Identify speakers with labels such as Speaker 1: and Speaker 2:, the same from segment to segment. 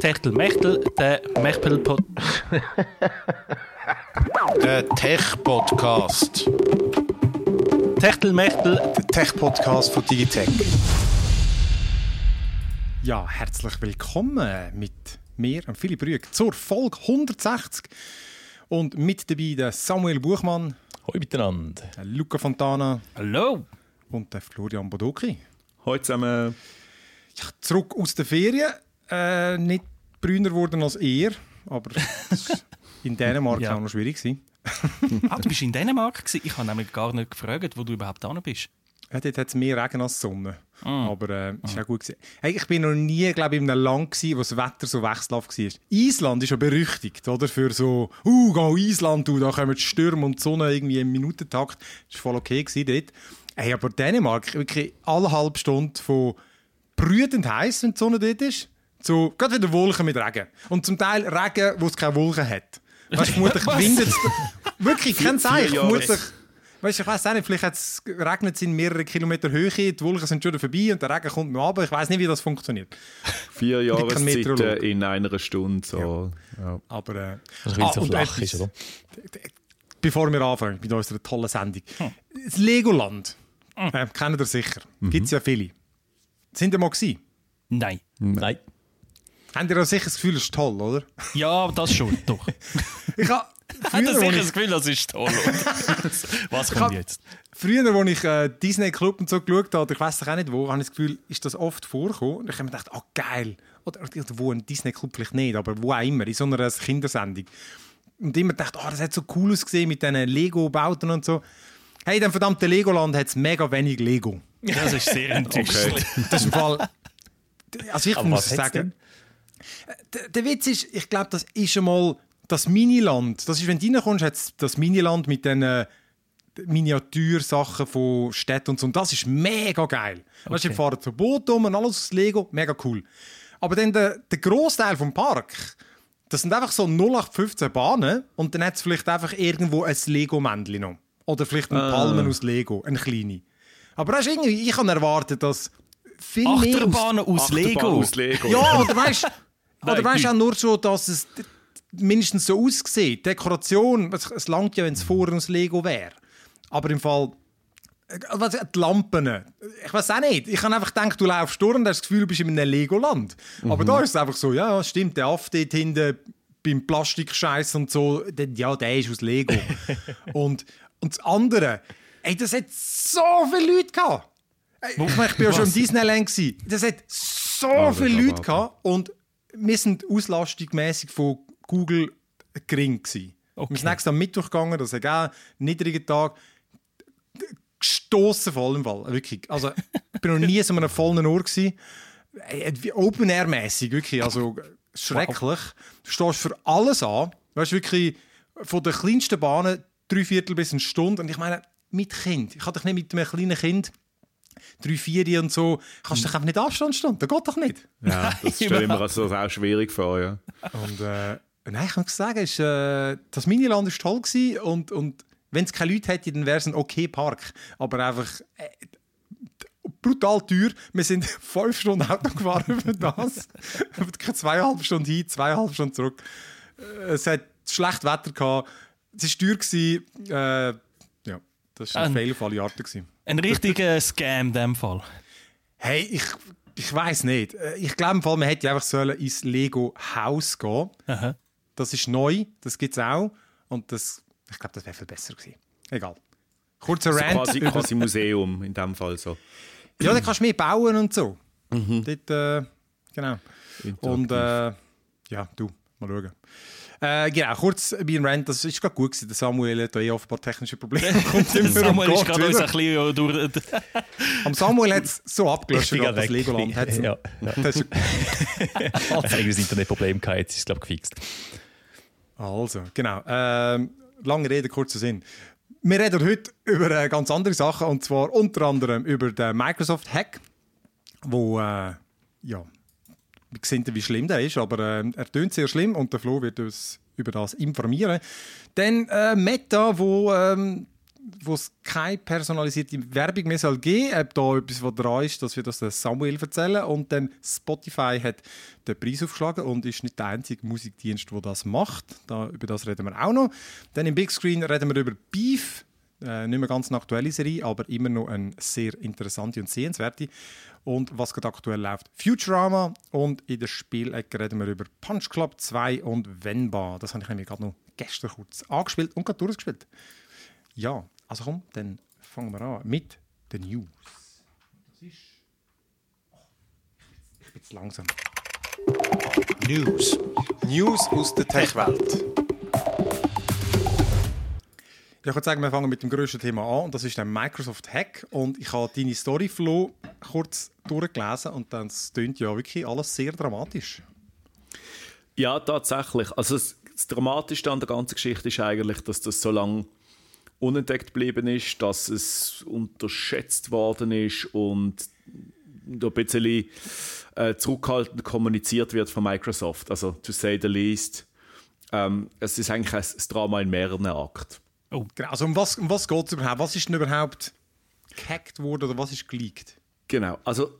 Speaker 1: Techtel Mechtel, der Mechtel Pod.
Speaker 2: Der Tech-Podcast.
Speaker 1: Techtel Mechtel.
Speaker 2: Der Tech-Podcast von Digitech.
Speaker 3: Ja, herzlich willkommen mit mir, Philipp Rüeg, zur Folge 160. Und mit dabei der Samuel Buchmann,
Speaker 4: Hallo miteinander.
Speaker 3: der Luca Fontana
Speaker 1: Hallo.
Speaker 3: und der Florian Bodoki.
Speaker 4: Hallo zusammen.
Speaker 3: Ja, zurück aus der Ferien. Äh, nicht brüner geworden als er, aber war in Dänemark
Speaker 1: Ja.
Speaker 3: auch noch schwierig. Gewesen.
Speaker 1: Ah, du bist in Dänemark gewesen? Ich habe nämlich gar nicht gefragt, wo du überhaupt da bist.
Speaker 3: Ja, dort hat es mehr Regen als Sonne.
Speaker 1: Ah.
Speaker 3: Aber äh, ist auch gut gewesen. Hey, ich bin noch nie, glaube ich, in einem Land gewesen, wo das Wetter so wechselhaft war. Island ist ja berüchtigt, oder? Für so, uh, geh Island, du, da kommen die Stürme und die Sonne irgendwie im Minutentakt. Das war voll okay gewesen dort. Hey, aber Dänemark, wirklich alle halbe Stunde von brütend heiß, wenn die Sonne dort ist, zu gerade wieder Wolken mit Regen. Und zum Teil Regen, wo es keine Wolken hat. Weißt du, vermutlich windet es. Wirklich, kein Zeichen. Vermutlich. Weißt du, ich weiß auch nicht, vielleicht regnet es in mehreren Kilometer Höhe, die Wolken sind schon vorbei und der Regen kommt noch runter. Ich weiß nicht, wie das funktioniert.
Speaker 4: Vier Jahreszeiten in einer Stunde. So. Ja.
Speaker 3: Aber äh,
Speaker 4: Also
Speaker 5: es so
Speaker 3: und
Speaker 5: flach ist, oder?
Speaker 3: Bevor wir anfangen mit unserer tollen Sendung. Das Legoland, äh, kennt ihr sicher. Gibt es ja viele. Sind ihr mal gewesen?
Speaker 1: Nein.
Speaker 5: Nein.
Speaker 3: Habt ihr auch sicher das Gefühl, es ist toll, oder?
Speaker 1: Ja, das schon, doch.
Speaker 3: Ich habe früher,
Speaker 1: er sicher
Speaker 3: ich,
Speaker 1: das Gefühl, das ist toll. Was kommt jetzt?
Speaker 3: früher, als ich äh, Disney Club und so geschaut habe, oder ich weiß auch nicht wo, habe ich das Gefühl, ist das oft vorgekommen. Und ich habe mir gedacht, oh geil. Oder, oder wo, ein Disney Club vielleicht nicht, aber wo auch immer, in so einer Kindersendung. Und immer gedacht, oh, das hat so cool ausgesehen mit diesen Lego-Bauten und so. Hey, in dem verdammten Legoland hat es mega wenig Lego.
Speaker 1: Das ist sehr enttäuschend.
Speaker 3: Das ist im Fall. Also ich
Speaker 5: Aber
Speaker 3: muss sagen, der, der Witz ist, ich glaube, das ist schon mal das Miniland. Das ist, wenn du reinkommst, hat das Miniland mit den äh, Miniatursachen von Städten und so. Und das ist mega geil. Weißt du, wir fahren zu Boot um und alles aus Lego, mega cool. Aber dann der, der Großteil vom Park, das sind einfach so 0815 Bahnen und dann hat es vielleicht einfach irgendwo ein Lego-Männchen noch. Oder vielleicht eine Palmen aus Lego, eine kleine. Aber das ist irgendwie, ich habe erwartet, dass viel mehr aus
Speaker 1: Achterbahnen aus
Speaker 4: Achterbahn
Speaker 1: Lego.
Speaker 4: Aus Lego.
Speaker 3: ja, oder weißt oder weißt
Speaker 1: nicht.
Speaker 3: auch nur so, dass es mindestens so aussieht. Dekoration, es, es langt ja, wenn es vorher aus Lego wäre. Aber im Fall. äh, Was, die Lampen. Ich weiß auch nicht. Ich habe einfach gedacht, du laufst durch und hast das Gefühl, du bist in einem Legoland. Aber da ist es einfach so, ja, stimmt, der Aff dort hinten beim Plastikscheiß und so, der, ja, der ist aus Lego. und, und das andere, ey, das hat so viele Leute gehabt. Ich, meine, ich bin ja schon im Disneyland. Gewesen. Das hat so
Speaker 4: das
Speaker 3: viele Leute gehabt und wir sind auslastungsmäßig von Google gering gewesen.
Speaker 1: Okay.
Speaker 3: Wir sind nächstes am Mittwoch gegangen, das ist auch ein niedriger Tag. Gestossen voll im Fall, wirklich. Also, ich bin noch nie so einem vollen Ohr gewesen. Ey, wie Open Air mäßig wirklich, also schrecklich. Du stehst für alles an, weißt wirklich von den kleinsten Bahnen drei Viertel bis eine Stunde und ich meine mit Kind. Ich kann dich nicht mit einem kleinen Kind drei, vier und so, kannst du dich einfach nicht Abstand stehen. Das geht doch nicht.
Speaker 4: Ja, das stelle ich mir also auch schwierig vor. Ja.
Speaker 3: Und äh, nein, ich muss sagen, ist, äh, das Miniland war toll gewesen und, und wenn es keine Leute hätte, dann wäre es ein okay Park. Aber einfach äh, brutal teuer. Wir sind fünf Stunden Auto gefahren über das. zweieinhalb Stunden hin, zweieinhalb Stunden zurück. Äh, Es hat schlecht Wetter gehabt. Es war teuer. Gewesen. Äh, ja, das war ein
Speaker 1: Ähm.
Speaker 3: Fail auf alle Arten. Gewesen.
Speaker 1: Ein richtiger Scam in dem Fall.
Speaker 3: Hey, ich, ich weiß nicht. Äh, Ich glaube, im Fall, man hätte einfach sollen ins Lego Haus gehen.
Speaker 1: Aha.
Speaker 3: Das ist neu, das gibt es auch. Und das, ich glaube, das wäre viel besser gewesen. Egal. Kurzer
Speaker 4: So
Speaker 3: Rant.
Speaker 4: quasi, quasi Museum in dem Fall. So.
Speaker 3: Ja, da kannst du mehr bauen und so. Dort, äh, genau. Und äh, ja, du, mal schauen. Äh, genau, kurz bei Rant, das ist gerade gut gewesen. Der Samuel hat eh offenbar technische Probleme. Kommt immer
Speaker 1: Samuel ist gerade uns ein bisschen durch.
Speaker 3: Am Samuel hat es so abgelöscht, gerade das. Legoland. Hat's-
Speaker 5: Ja, ja.
Speaker 3: Das ist,
Speaker 5: habe ein Internetproblem gehabt, jetzt ist es, glaube ich, gefixt.
Speaker 3: Also, genau. Ähm, lange Rede, kurzer Sinn. Wir reden heute über äh, ganz andere Sachen und zwar unter anderem über den Microsoft-Hack, wo, äh, ja, wir sehen, wie schlimm der ist, aber äh, er tönt sehr schlimm und der Flo wird uns über das informieren. Dann äh, Meta, wo ähm, es keine personalisierte Werbung mehr soll geben soll. Ob da etwas, was dran ist, dass wir das Samuel erzählen. Und dann Spotify hat den Preis aufgeschlagen und ist nicht der einzige Musikdienst, der das macht. Da, über das reden wir auch noch. Dann im Big Screen reden wir über Beef. Äh, nicht mehr ganz eine aktuelle Serie, aber immer noch eine sehr interessante und sehenswerte. Und was gerade aktuell läuft, Futurama. Und in der Spielecke reden wir über Punch Club 2 und Venba. Das habe ich nämlich gerade noch gestern kurz angespielt und gerade durchgespielt. Ja, also komm, dann fangen wir an mit den News. Das ist. Oh, ich bin zu langsam.
Speaker 2: News. News aus der Tech-Welt.
Speaker 3: Ja, ich würde sagen, wir fangen mit dem grössten Thema an und das ist der Microsoft Hack. Und ich habe deine Story Flow kurz durchgelesen und dann klingt ja wirklich alles sehr dramatisch.
Speaker 4: Ja, tatsächlich. Also das, das Dramatischste an der ganzen Geschichte ist eigentlich, dass das so lange unentdeckt geblieben ist, dass es unterschätzt worden ist und ein bisschen äh, zurückhaltend kommuniziert wird von Microsoft. Also, to say the least. Ähm, es ist eigentlich ein Drama in mehreren Akten.
Speaker 3: Genau, also um was, um was geht es überhaupt? Was ist denn überhaupt gehackt worden oder was ist geleakt?
Speaker 4: Genau, also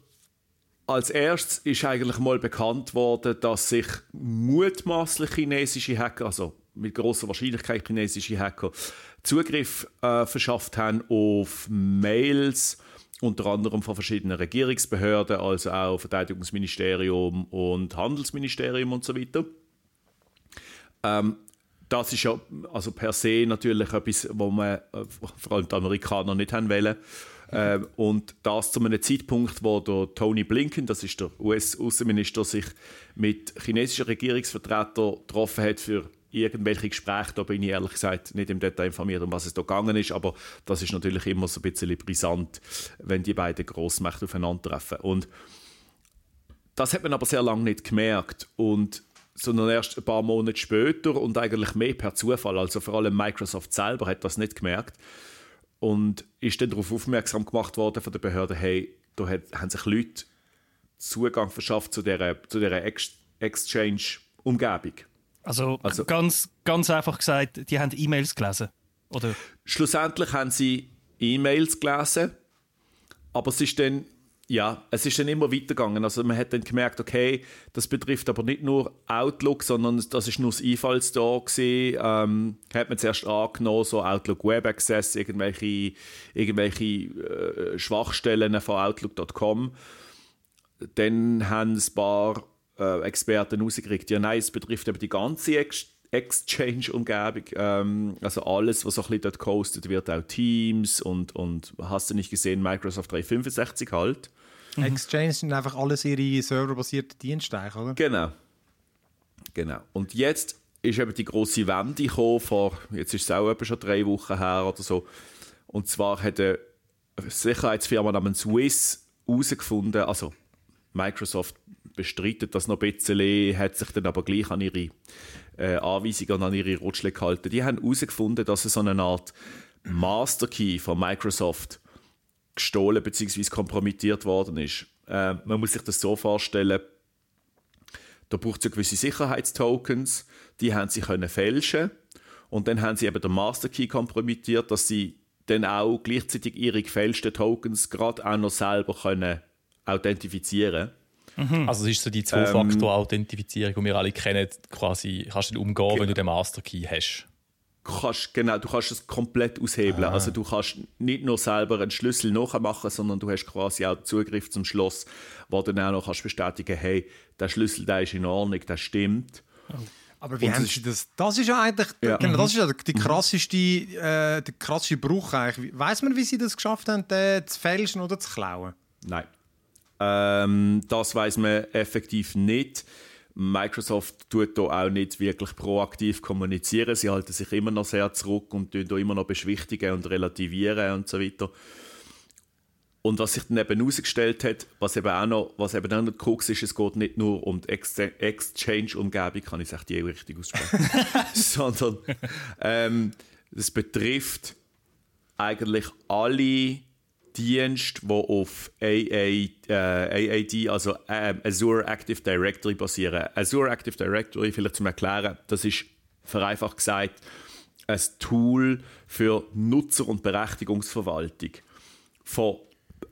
Speaker 4: als erstes ist eigentlich mal bekannt worden, dass sich mutmaßlich chinesische Hacker, also mit großer Wahrscheinlichkeit chinesische Hacker, Zugriff äh, verschafft haben auf Mails, unter anderem von verschiedenen Regierungsbehörden, also auch Verteidigungsministerium und Handelsministerium und so weiter. Ähm, das ist ja also per se natürlich etwas, wo man äh, vor allem die Amerikaner nicht haben wollen. Äh, und das zu einem Zeitpunkt, wo der Tony Blinken, das ist der US-Außenminister, sich mit chinesischen Regierungsvertretern getroffen hat für irgendwelche Gespräche. Da bin ich ehrlich gesagt nicht im Detail informiert, um was es da gegangen ist, aber das ist natürlich immer so ein bisschen brisant, wenn die beiden Großmächte aufeinandertreffen. Und das hat man aber sehr lange nicht gemerkt und sondern erst ein paar Monate später und eigentlich mehr per Zufall. Also vor allem Microsoft selber hat das nicht gemerkt und ist dann darauf aufmerksam gemacht worden von der Behörde, hey, da hat, haben sich Leute Zugang verschafft zu dieser, zu dieser Ex Exchange-Umgebung.
Speaker 1: Also,
Speaker 4: Also-
Speaker 1: ganz, ganz einfach gesagt, die haben E-Mails gelesen. Oder?
Speaker 4: Schlussendlich haben sie E-Mails gelesen, aber es ist dann ja, es ist dann immer weitergegangen. Also man hat dann gemerkt, okay, das betrifft aber nicht nur Outlook, sondern das ist nur das Einfallstor gewesen. Ähm, hat man zuerst angenommen, so Outlook Web Access, irgendwelche, irgendwelche äh, Schwachstellen von Outlook.com. Dann haben ein paar äh, Experten rausgekriegt, ja nein, es betrifft eben die ganze Ex Exchange-Umgebung, ähm, also alles, was so ein bisschen dort gehostet wird, auch Teams und, und hast du nicht gesehen, Microsoft 365 halt.
Speaker 3: Exchange sind einfach alles ihre serverbasierten Dienste, oder?
Speaker 4: Genau. Genau. Und jetzt ist eben die große Wende gekommen, vor, jetzt ist es auch etwa schon drei Wochen her oder so. Und zwar hat eine Sicherheitsfirma namens Swiss herausgefunden, also Microsoft bestreitet das noch ein bisschen, hat sich dann aber gleich an ihre äh, Anweisungen und an ihre Rutschle gehalten. Die haben herausgefunden, dass es so eine Art Master Key von Microsoft gestohlen bzw. kompromittiert worden ist. Äh, man muss sich das so vorstellen, da braucht es ja gewisse Sicherheitstokens, die haben sie können fälschen und dann haben sie eben den Master Key kompromittiert, dass sie dann auch gleichzeitig ihre gefälschten Tokens gerade auch noch selber können authentifizieren
Speaker 5: Also es ist so die Zwei-Faktor-Authentifizierung, die wir alle kennen, quasi kannst du nicht umgehen, wenn du den Master Key hast.
Speaker 4: Kannst, genau, du kannst es komplett aushebeln. Also du kannst nicht nur selber einen Schlüssel nachmachen, sondern du hast quasi auch Zugriff zum Schloss, wo du dann auch noch kannst bestätigen hey, der Schlüssel der ist in Ordnung, der stimmt.
Speaker 3: Aber wie
Speaker 4: Und
Speaker 3: haben sie das? Das ist ja eigentlich
Speaker 4: Ja.
Speaker 3: Genau, das ist ja die krasseste, äh, der krasseste Bruch eigentlich. Weiß man, wie sie das geschafft haben, den zu fälschen oder zu klauen?
Speaker 4: Nein. Ähm, das weiß man effektiv nicht. Microsoft tut da auch nicht wirklich proaktiv kommunizieren. Sie halten sich immer noch sehr zurück und tun da immer noch beschwichtigen und relativieren und so weiter. Und was sich dann eben herausgestellt hat, was eben auch noch, was eben auch noch die Krux ist, es geht nicht nur um die Ex Exchange-Umgebung, kann ich es echt je richtig aussprechen, sondern ähm, es betrifft eigentlich alle Dienste, die auf AA, äh, AAD, also ähm, Azure Active Directory basieren. Azure Active Directory, vielleicht zum Erklären, das ist vereinfacht gesagt ein Tool für Nutzer- und Berechtigungsverwaltung von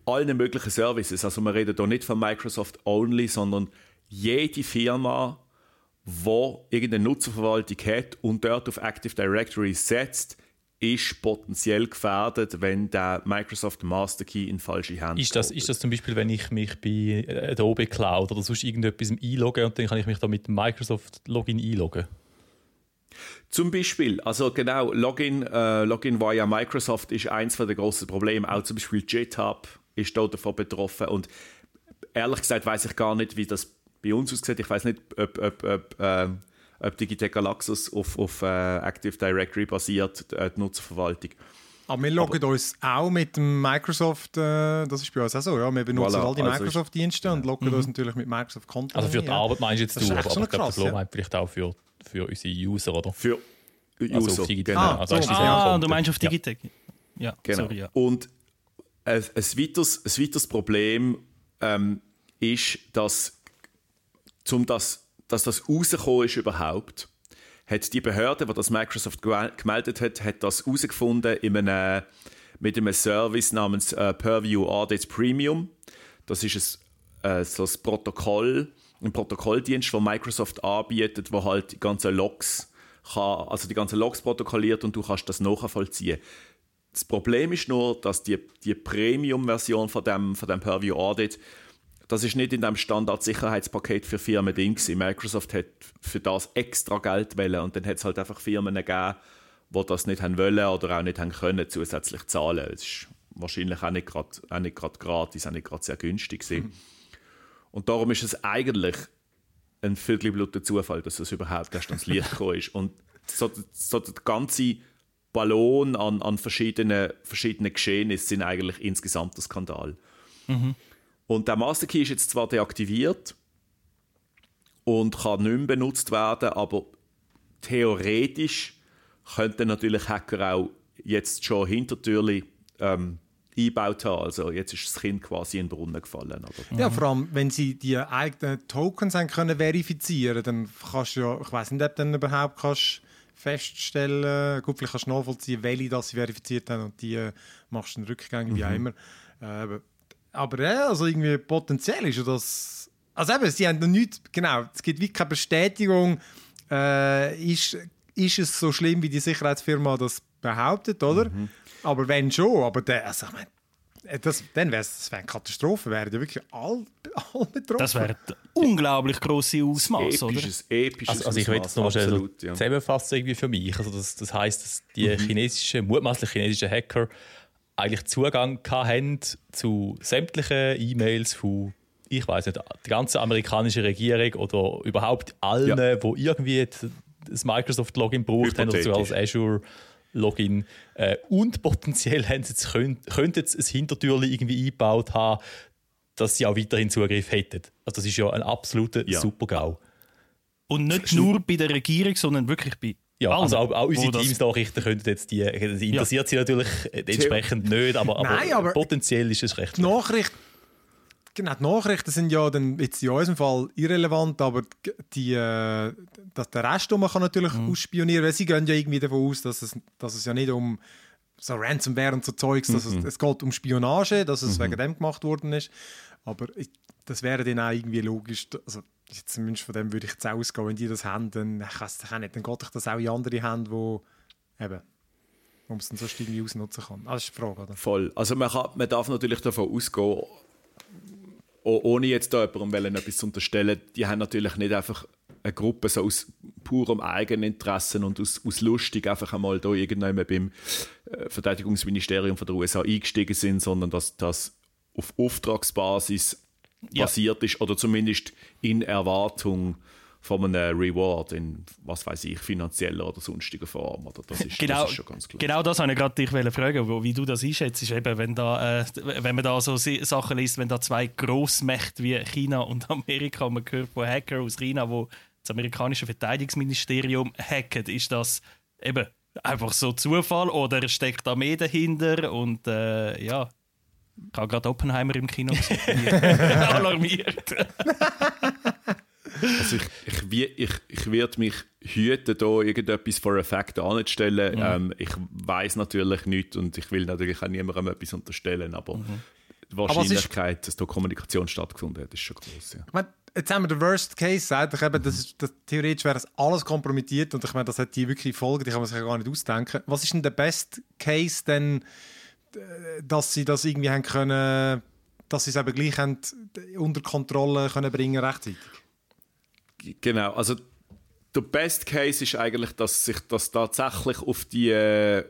Speaker 4: allen möglichen Services. Also wir reden hier nicht von Microsoft only, sondern jede Firma, die irgendeine Nutzerverwaltung hat und dort auf Active Directory setzt, ist potenziell gefährdet, wenn der Microsoft Master Key in falsche Hände
Speaker 5: ist das, ist das zum Beispiel, wenn ich mich bei Adobe Cloud oder sonst irgendetwas einlogge und dann kann ich mich da mit Microsoft Login einloggen?
Speaker 4: Zum Beispiel, also genau, Login, äh, Login via Microsoft ist eins der grossen Probleme. Auch zum Beispiel GitHub ist da davon betroffen. Und ehrlich gesagt weiß ich gar nicht, wie das bei uns aussieht. Ich weiß nicht, ob, ob, ob, äh, ob Digitec Galaxus auf, auf äh, Active Directory basiert, äh, die Nutzerverwaltung.
Speaker 3: Aber wir loggen Aber, uns auch mit dem Microsoft, äh, das ist bei uns auch so, ja, wir benutzen voilà, all die also Microsoft-Dienste und loggen ja. uns natürlich mit Microsoft-Konten.
Speaker 5: Also für die Arbeit meinst du jetzt du, aber, aber ich glaube, das ja. vielleicht auch für für unsere User, oder?
Speaker 4: Für
Speaker 5: User, also auf Digitec.
Speaker 1: Genau. Ah, also so. ah du meinst auf Digitec. Ja, ja
Speaker 4: genau. Sorry, ja. Und ein, ein, weiteres, ein weiteres Problem ähm, ist, dass, zum das, dass das rausgekommen ist überhaupt, hat die Behörde, die das Microsoft gemeldet hat, hat das herausgefunden mit einem Service namens äh, Purview Audit Premium. Das ist ein, äh, so ein Protokoll, ein Protokolldienst, den Microsoft anbietet, wo halt die ganzen Logs kann, also die ganzen Logs protokolliert und du kannst das nachvollziehen. Das Problem ist nur, dass die, die Premium-Version von dem, von dem Purview Audit, das ist nicht in dem Standard-Sicherheitspaket für Firmen drin Microsoft hat für das extra Geld wollen und dann hat es halt einfach Firmen gegeben, die das nicht haben wollen oder auch nicht haben können, zusätzlich zahlen. Es ist wahrscheinlich auch nicht gerade gratis, auch nicht gerade sehr günstig Mhm. Und darum ist es eigentlich ein viertelbluter Zufall, dass es überhaupt erst ans Licht gekommen ist. Und so, so der ganze Ballon an, an verschiedenen, verschiedenen Geschehnissen sind eigentlich insgesamt ein Skandal. Mhm. Und der Master Key ist jetzt zwar deaktiviert und kann nicht mehr benutzt werden, aber theoretisch könnten natürlich Hacker auch jetzt schon hintertürlich ähm, eingebaut haben. Also jetzt ist das Kind quasi in den Brunnen gefallen. Oder?
Speaker 3: Ja, vor allem, wenn sie die eigenen Tokens haben können verifizieren dann kannst du ja, ich weiß nicht, ob du dann überhaupt kannst feststellen, gut, vielleicht kannst du nachvollziehen, welche das sie verifiziert haben und die machst du einen Rückgang, wie mhm. immer. Äh, aber ja, also irgendwie potenziell ist ja das... Also eben, sie haben noch nichts, genau, es gibt wie keine Bestätigung, äh, ist, ist es so schlimm, wie die Sicherheitsfirma das behauptet, oder? Mhm. Aber wenn schon, aber der, also ich meine, äh, das, dann wäre es wär eine Katastrophe, wären ja wirklich alle, all betroffen.
Speaker 1: Das wäre unglaublich grosse Ausmaß, oder?
Speaker 4: Episches
Speaker 5: also, also ich will jetzt noch schnell zusammenfassen irgendwie für mich. Also das, das heisst, dass die mhm. chinesischen, mutmaßlich chinesischen Hacker eigentlich Zugang haben zu sämtlichen E-Mails von ich weiß nicht, die ganze amerikanische Regierung oder überhaupt allen, ja. wo irgendwie das Microsoft-Login braucht, haben oder sogar das Azure Login. Äh, und potenziell haben sie jetzt, könnt, könnten sie ein Hintertürchen irgendwie eingebaut haben, dass sie auch weiterhin Zugriff hätten. Also das ist ja ein absoluter ja. Super-GAU.
Speaker 1: Und nicht nur bei der Regierung, sondern wirklich bei
Speaker 5: ja, allen, also auch, auch unsere Teams-Nachrichten könnten jetzt die, das interessiert ja. sie natürlich entsprechend nicht, aber, aber, Nein, aber potenziell ist es recht.
Speaker 3: Nachricht, Genau, die Nachrichten sind ja dann jetzt in unserem Fall irrelevant, aber die, äh, dass der Rest man kann natürlich mhm. ausspionieren, weil sie gehen ja irgendwie davon aus, dass es, dass es ja nicht um so Ransomware und so Zeugs, dass mhm. es, es geht um Spionage, dass es mhm. wegen dem gemacht worden ist. Aber ich, das wäre dann auch irgendwie logisch, also zumindest von dem würde ich jetzt ausgehen, wenn die das haben, dann, ich weiß ich nicht, dann geht ich das auch in andere Hände, wo eben wo man es dann sonst irgendwie ausnutzen kann. Ah, das ist die Frage, oder?
Speaker 4: Voll. Also man, kann, man darf natürlich davon ausgehen, ohne jetzt da jemandem etwas zu unterstellen, die haben natürlich nicht einfach eine Gruppe so aus purem Eigeninteresse und aus, aus lustig einfach einmal da irgendwann beim äh, Verteidigungsministerium von der USA eingestiegen sind, sondern dass das auf Auftragsbasis ja. basiert ist oder zumindest in Erwartung von einem Reward in, was weiß ich, finanzieller oder sonstiger Form. Oder das, ist,
Speaker 1: genau,
Speaker 4: das
Speaker 1: ist schon ganz klar. Genau das wollte ich gerade dich fragen, wie du das einschätzt. Ist eben, wenn, da, äh, wenn man da so Sachen liest, wenn da zwei Großmächte wie China und Amerika, man hört von Hacker aus China, wo das amerikanische Verteidigungsministerium hacken, ist das eben einfach so Zufall oder steckt da mehr dahinter? Und äh, ja, ich habe gerade Oppenheimer im Kino alarmiert.
Speaker 4: Also ich, ich, ich, ich werde mich hüten, da irgendetwas for a fact anzustellen. Mhm. Ähm, ich weiß natürlich nicht und ich will natürlich auch niemandem etwas unterstellen, aber mhm. die Wahrscheinlichkeit, ist, dass da Kommunikation stattgefunden hat, ist schon groß. Ja.
Speaker 3: Ich meine, jetzt haben wir den Worst Case, eigentlich eben, das ist, das, theoretisch wäre das alles kompromittiert und ich meine, das hat die wirklich Folgen, die kann man sich ja gar nicht ausdenken. Was ist denn der Best Case denn, dass sie das irgendwie haben können, dass sie es eben gleich haben, unter Kontrolle können bringen rechtzeitig?
Speaker 4: Genau, also der Best Case ist eigentlich, dass sich das tatsächlich auf die äh,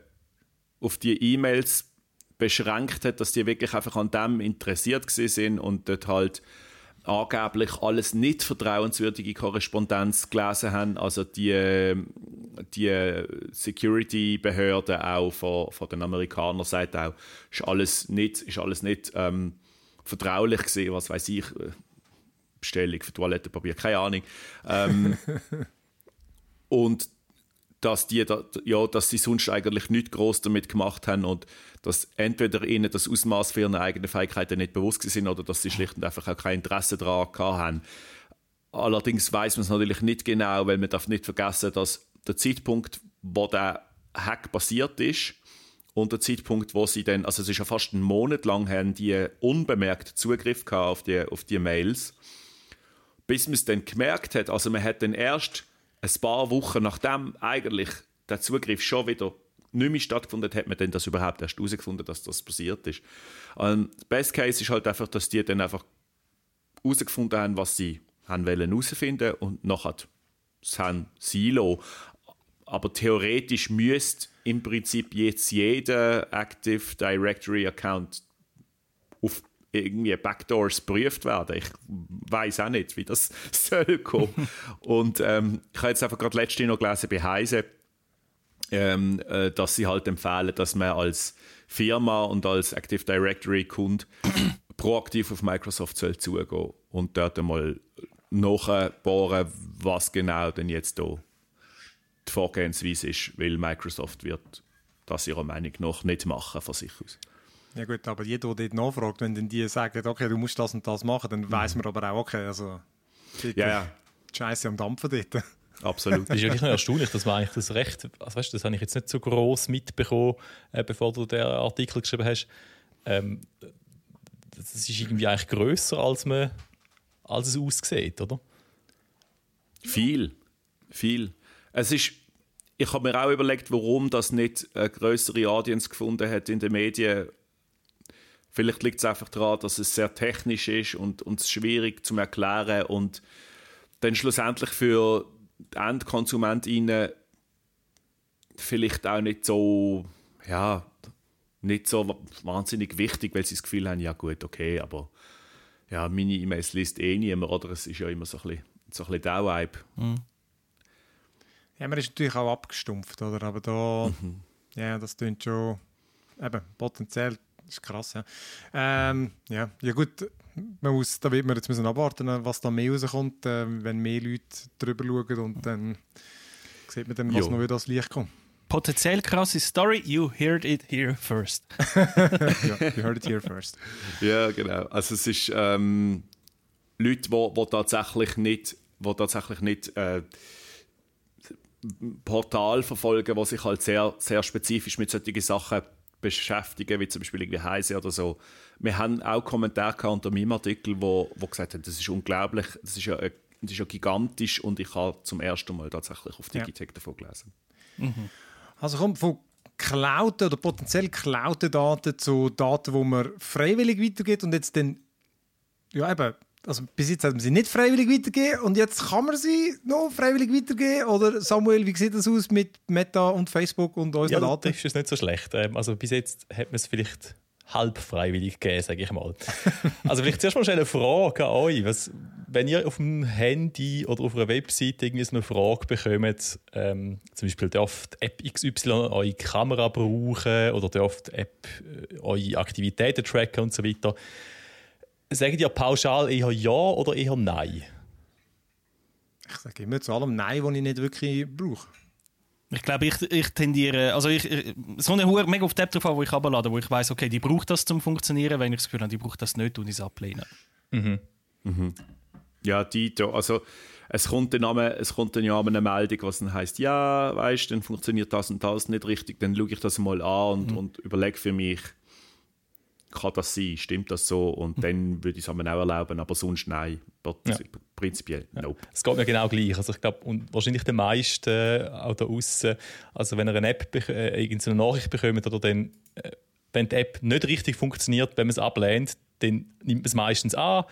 Speaker 4: auf die E-Mails beschränkt hat, dass die wirklich einfach an dem interessiert sind und dort halt angeblich alles nicht vertrauenswürdige Korrespondenz gelesen haben. Also die, die Security-Behörde auch von, von den Amerikanern sagt auch, ist alles nicht, ist alles nicht ähm, vertraulich gewesen, was weiß ich, äh, Bestellung für Toilettenpapier, keine Ahnung. Ähm, und dass, die, ja, dass sie sonst eigentlich nichts groß damit gemacht haben und dass entweder ihnen das Ausmaß für ihre eigenen Fähigkeiten nicht bewusst sind oder dass sie schlicht und einfach auch kein Interesse daran haben. Allerdings weiß man es natürlich nicht genau, weil man darf nicht vergessen, dass der Zeitpunkt, wo der Hack passiert ist und der Zeitpunkt, wo sie dann, also es ist ja fast einen Monat lang, haben die unbemerkt Zugriff auf die, auf die Mails, bis man es dann gemerkt hat. Also man hat dann erst ein paar Wochen nachdem eigentlich der Zugriff schon wieder nicht mehr stattgefunden hat, hat man dann das überhaupt erst herausgefunden, dass das passiert ist. Das Best Case ist halt einfach, dass die dann einfach herausgefunden haben, was sie haben wollen herausfinden und nachher das haben Silo. Aber theoretisch müsste im Prinzip jetzt jeder Active Directory Account auf irgendwie Backdoors geprüft werden. Ich weiß auch nicht, wie das soll kommen. und ähm, ich habe jetzt einfach gerade letzte noch gelesen bei Heise, ähm, äh, dass sie halt empfehlen, dass man als Firma und als Active Directory Kunde proaktiv auf Microsoft soll zugehen und dort einmal nachbohren, was genau denn jetzt da die Vorgehensweise ist, weil Microsoft wird das ihrer Meinung nach nicht machen von sich aus.
Speaker 3: Ja gut, aber jeder, der dort nachfragt, wenn dann die sagen, okay, du musst das und das machen, dann mhm. weiß man aber auch, okay, also
Speaker 4: ja, ja.
Speaker 3: Scheiße am Dampfen dort.
Speaker 4: Absolut.
Speaker 5: Das ist wirklich noch erstaunlich, dass man eigentlich das Recht, also weißt, das habe ich jetzt nicht so groß mitbekommen, äh, bevor du den Artikel geschrieben hast. Ähm, das ist irgendwie eigentlich grösser, als, man, als es aussieht, oder?
Speaker 4: Viel, viel. Es ist, ich habe mir auch überlegt, warum das nicht eine größere Audience gefunden hat in den Medien Vielleicht liegt es einfach daran, dass es sehr technisch ist und, und es schwierig zu erklären und dann schlussendlich für die EndkonsumentInnen vielleicht auch nicht so, ja, nicht so wahnsinnig wichtig, weil sie das Gefühl haben, ja gut, okay, aber ja, meine E-Mails liest eh niemand, oder? Es ist ja immer so ein bisschen, so ein bisschen der Vibe. Mhm.
Speaker 3: Ja, man ist natürlich auch abgestumpft, oder? Aber da, mhm. ja, das klingt schon, eben, potenziell das ist krass, ja. Ähm, ja. ja gut, man muss, da wird man jetzt müssen abwarten, was da mehr rauskommt, äh, wenn mehr Leute drüber schauen und dann sieht man dann, was jo. noch wieder das Licht kommt.
Speaker 1: Potenziell krasse Story, you heard it here first.
Speaker 3: ja, you heard it here first.
Speaker 4: ja, genau. Also es ist ähm, Leute, die wo, wo tatsächlich nicht, wo tatsächlich nicht äh, Portal verfolgen, die sich halt sehr, sehr spezifisch mit solchen Sachen beschäftigen, wie zum Beispiel irgendwie Heise oder so. Wir haben auch Kommentare unter meinem Artikel, wo, wo gesagt haben, das ist unglaublich, das ist ja, das ist ja gigantisch und ich habe zum ersten Mal tatsächlich auf Digitech ja. davon gelesen.
Speaker 3: Mhm. Also kommt von geklauten oder potenziell geklauten Daten zu Daten, wo man freiwillig weitergeht und jetzt dann ja eben also bis jetzt hat man sie nicht freiwillig weitergegeben und jetzt kann man sie noch freiwillig weitergeben. Oder Samuel, wie sieht das aus mit Meta und Facebook und unseren ja, Daten?
Speaker 5: Das ist nicht so schlecht. Ähm, also bis jetzt hat man es vielleicht halb freiwillig gegeben, sage ich mal. also vielleicht zuerst mal eine Frage an euch. Was, wenn ihr auf dem Handy oder auf einer Webseite irgendwie so eine Frage bekommt, ähm, zum Beispiel darf die App XY eure Kamera brauchen oder darf die App äh, eure Aktivitäten tracken und so weiter, Sagen ihr pauschal eher ja oder eher nein?
Speaker 3: Ich sage immer zu allem Nein, was ich nicht wirklich brauche.
Speaker 1: Ich glaube, ich, ich tendiere, also ich, so eine Hure mega auf die App drauf wo ich runterlade, wo ich weiß, okay, die braucht das zum Funktionieren. Wenn ich das Gefühl habe, die braucht das nicht, und ich es ablehnen.
Speaker 4: Mhm. Mhm. Ja, Dito. Also, es kommt dann, einmal, es kommt dann ja eine Meldung, was dann heißt, ja, weißt, dann funktioniert das und das nicht richtig, dann schaue ich das mal an und, mhm. und überlege für mich, kann das sein, stimmt das so? Und mhm. dann würde ich es auch erlauben, aber sonst nein, ja. prinzipiell nope.
Speaker 5: Es geht mir genau gleich. Also ich glaube, und wahrscheinlich den meisten äh, auch da außen, also wenn ihr eine App, äh, irgendeine Nachricht bekommt oder dann, äh, wenn die App nicht richtig funktioniert, wenn man es ablehnt, dann nimmt man es meistens an.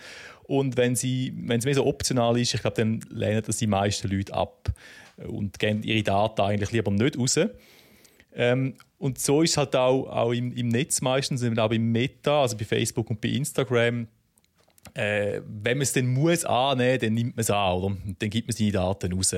Speaker 5: Und wenn, sie, wenn es mehr so optional ist, ich glaube, dann lehnen das die meisten Leute ab und geben ihre Daten eigentlich lieber nicht raus. Ähm, und so ist es halt auch, auch im, im Netz meistens, auch im Meta, also bei Facebook und bei Instagram. Äh, wenn man es dann muss annehmen, dann nimmt man es an, oder? Dann gibt man seine Daten raus.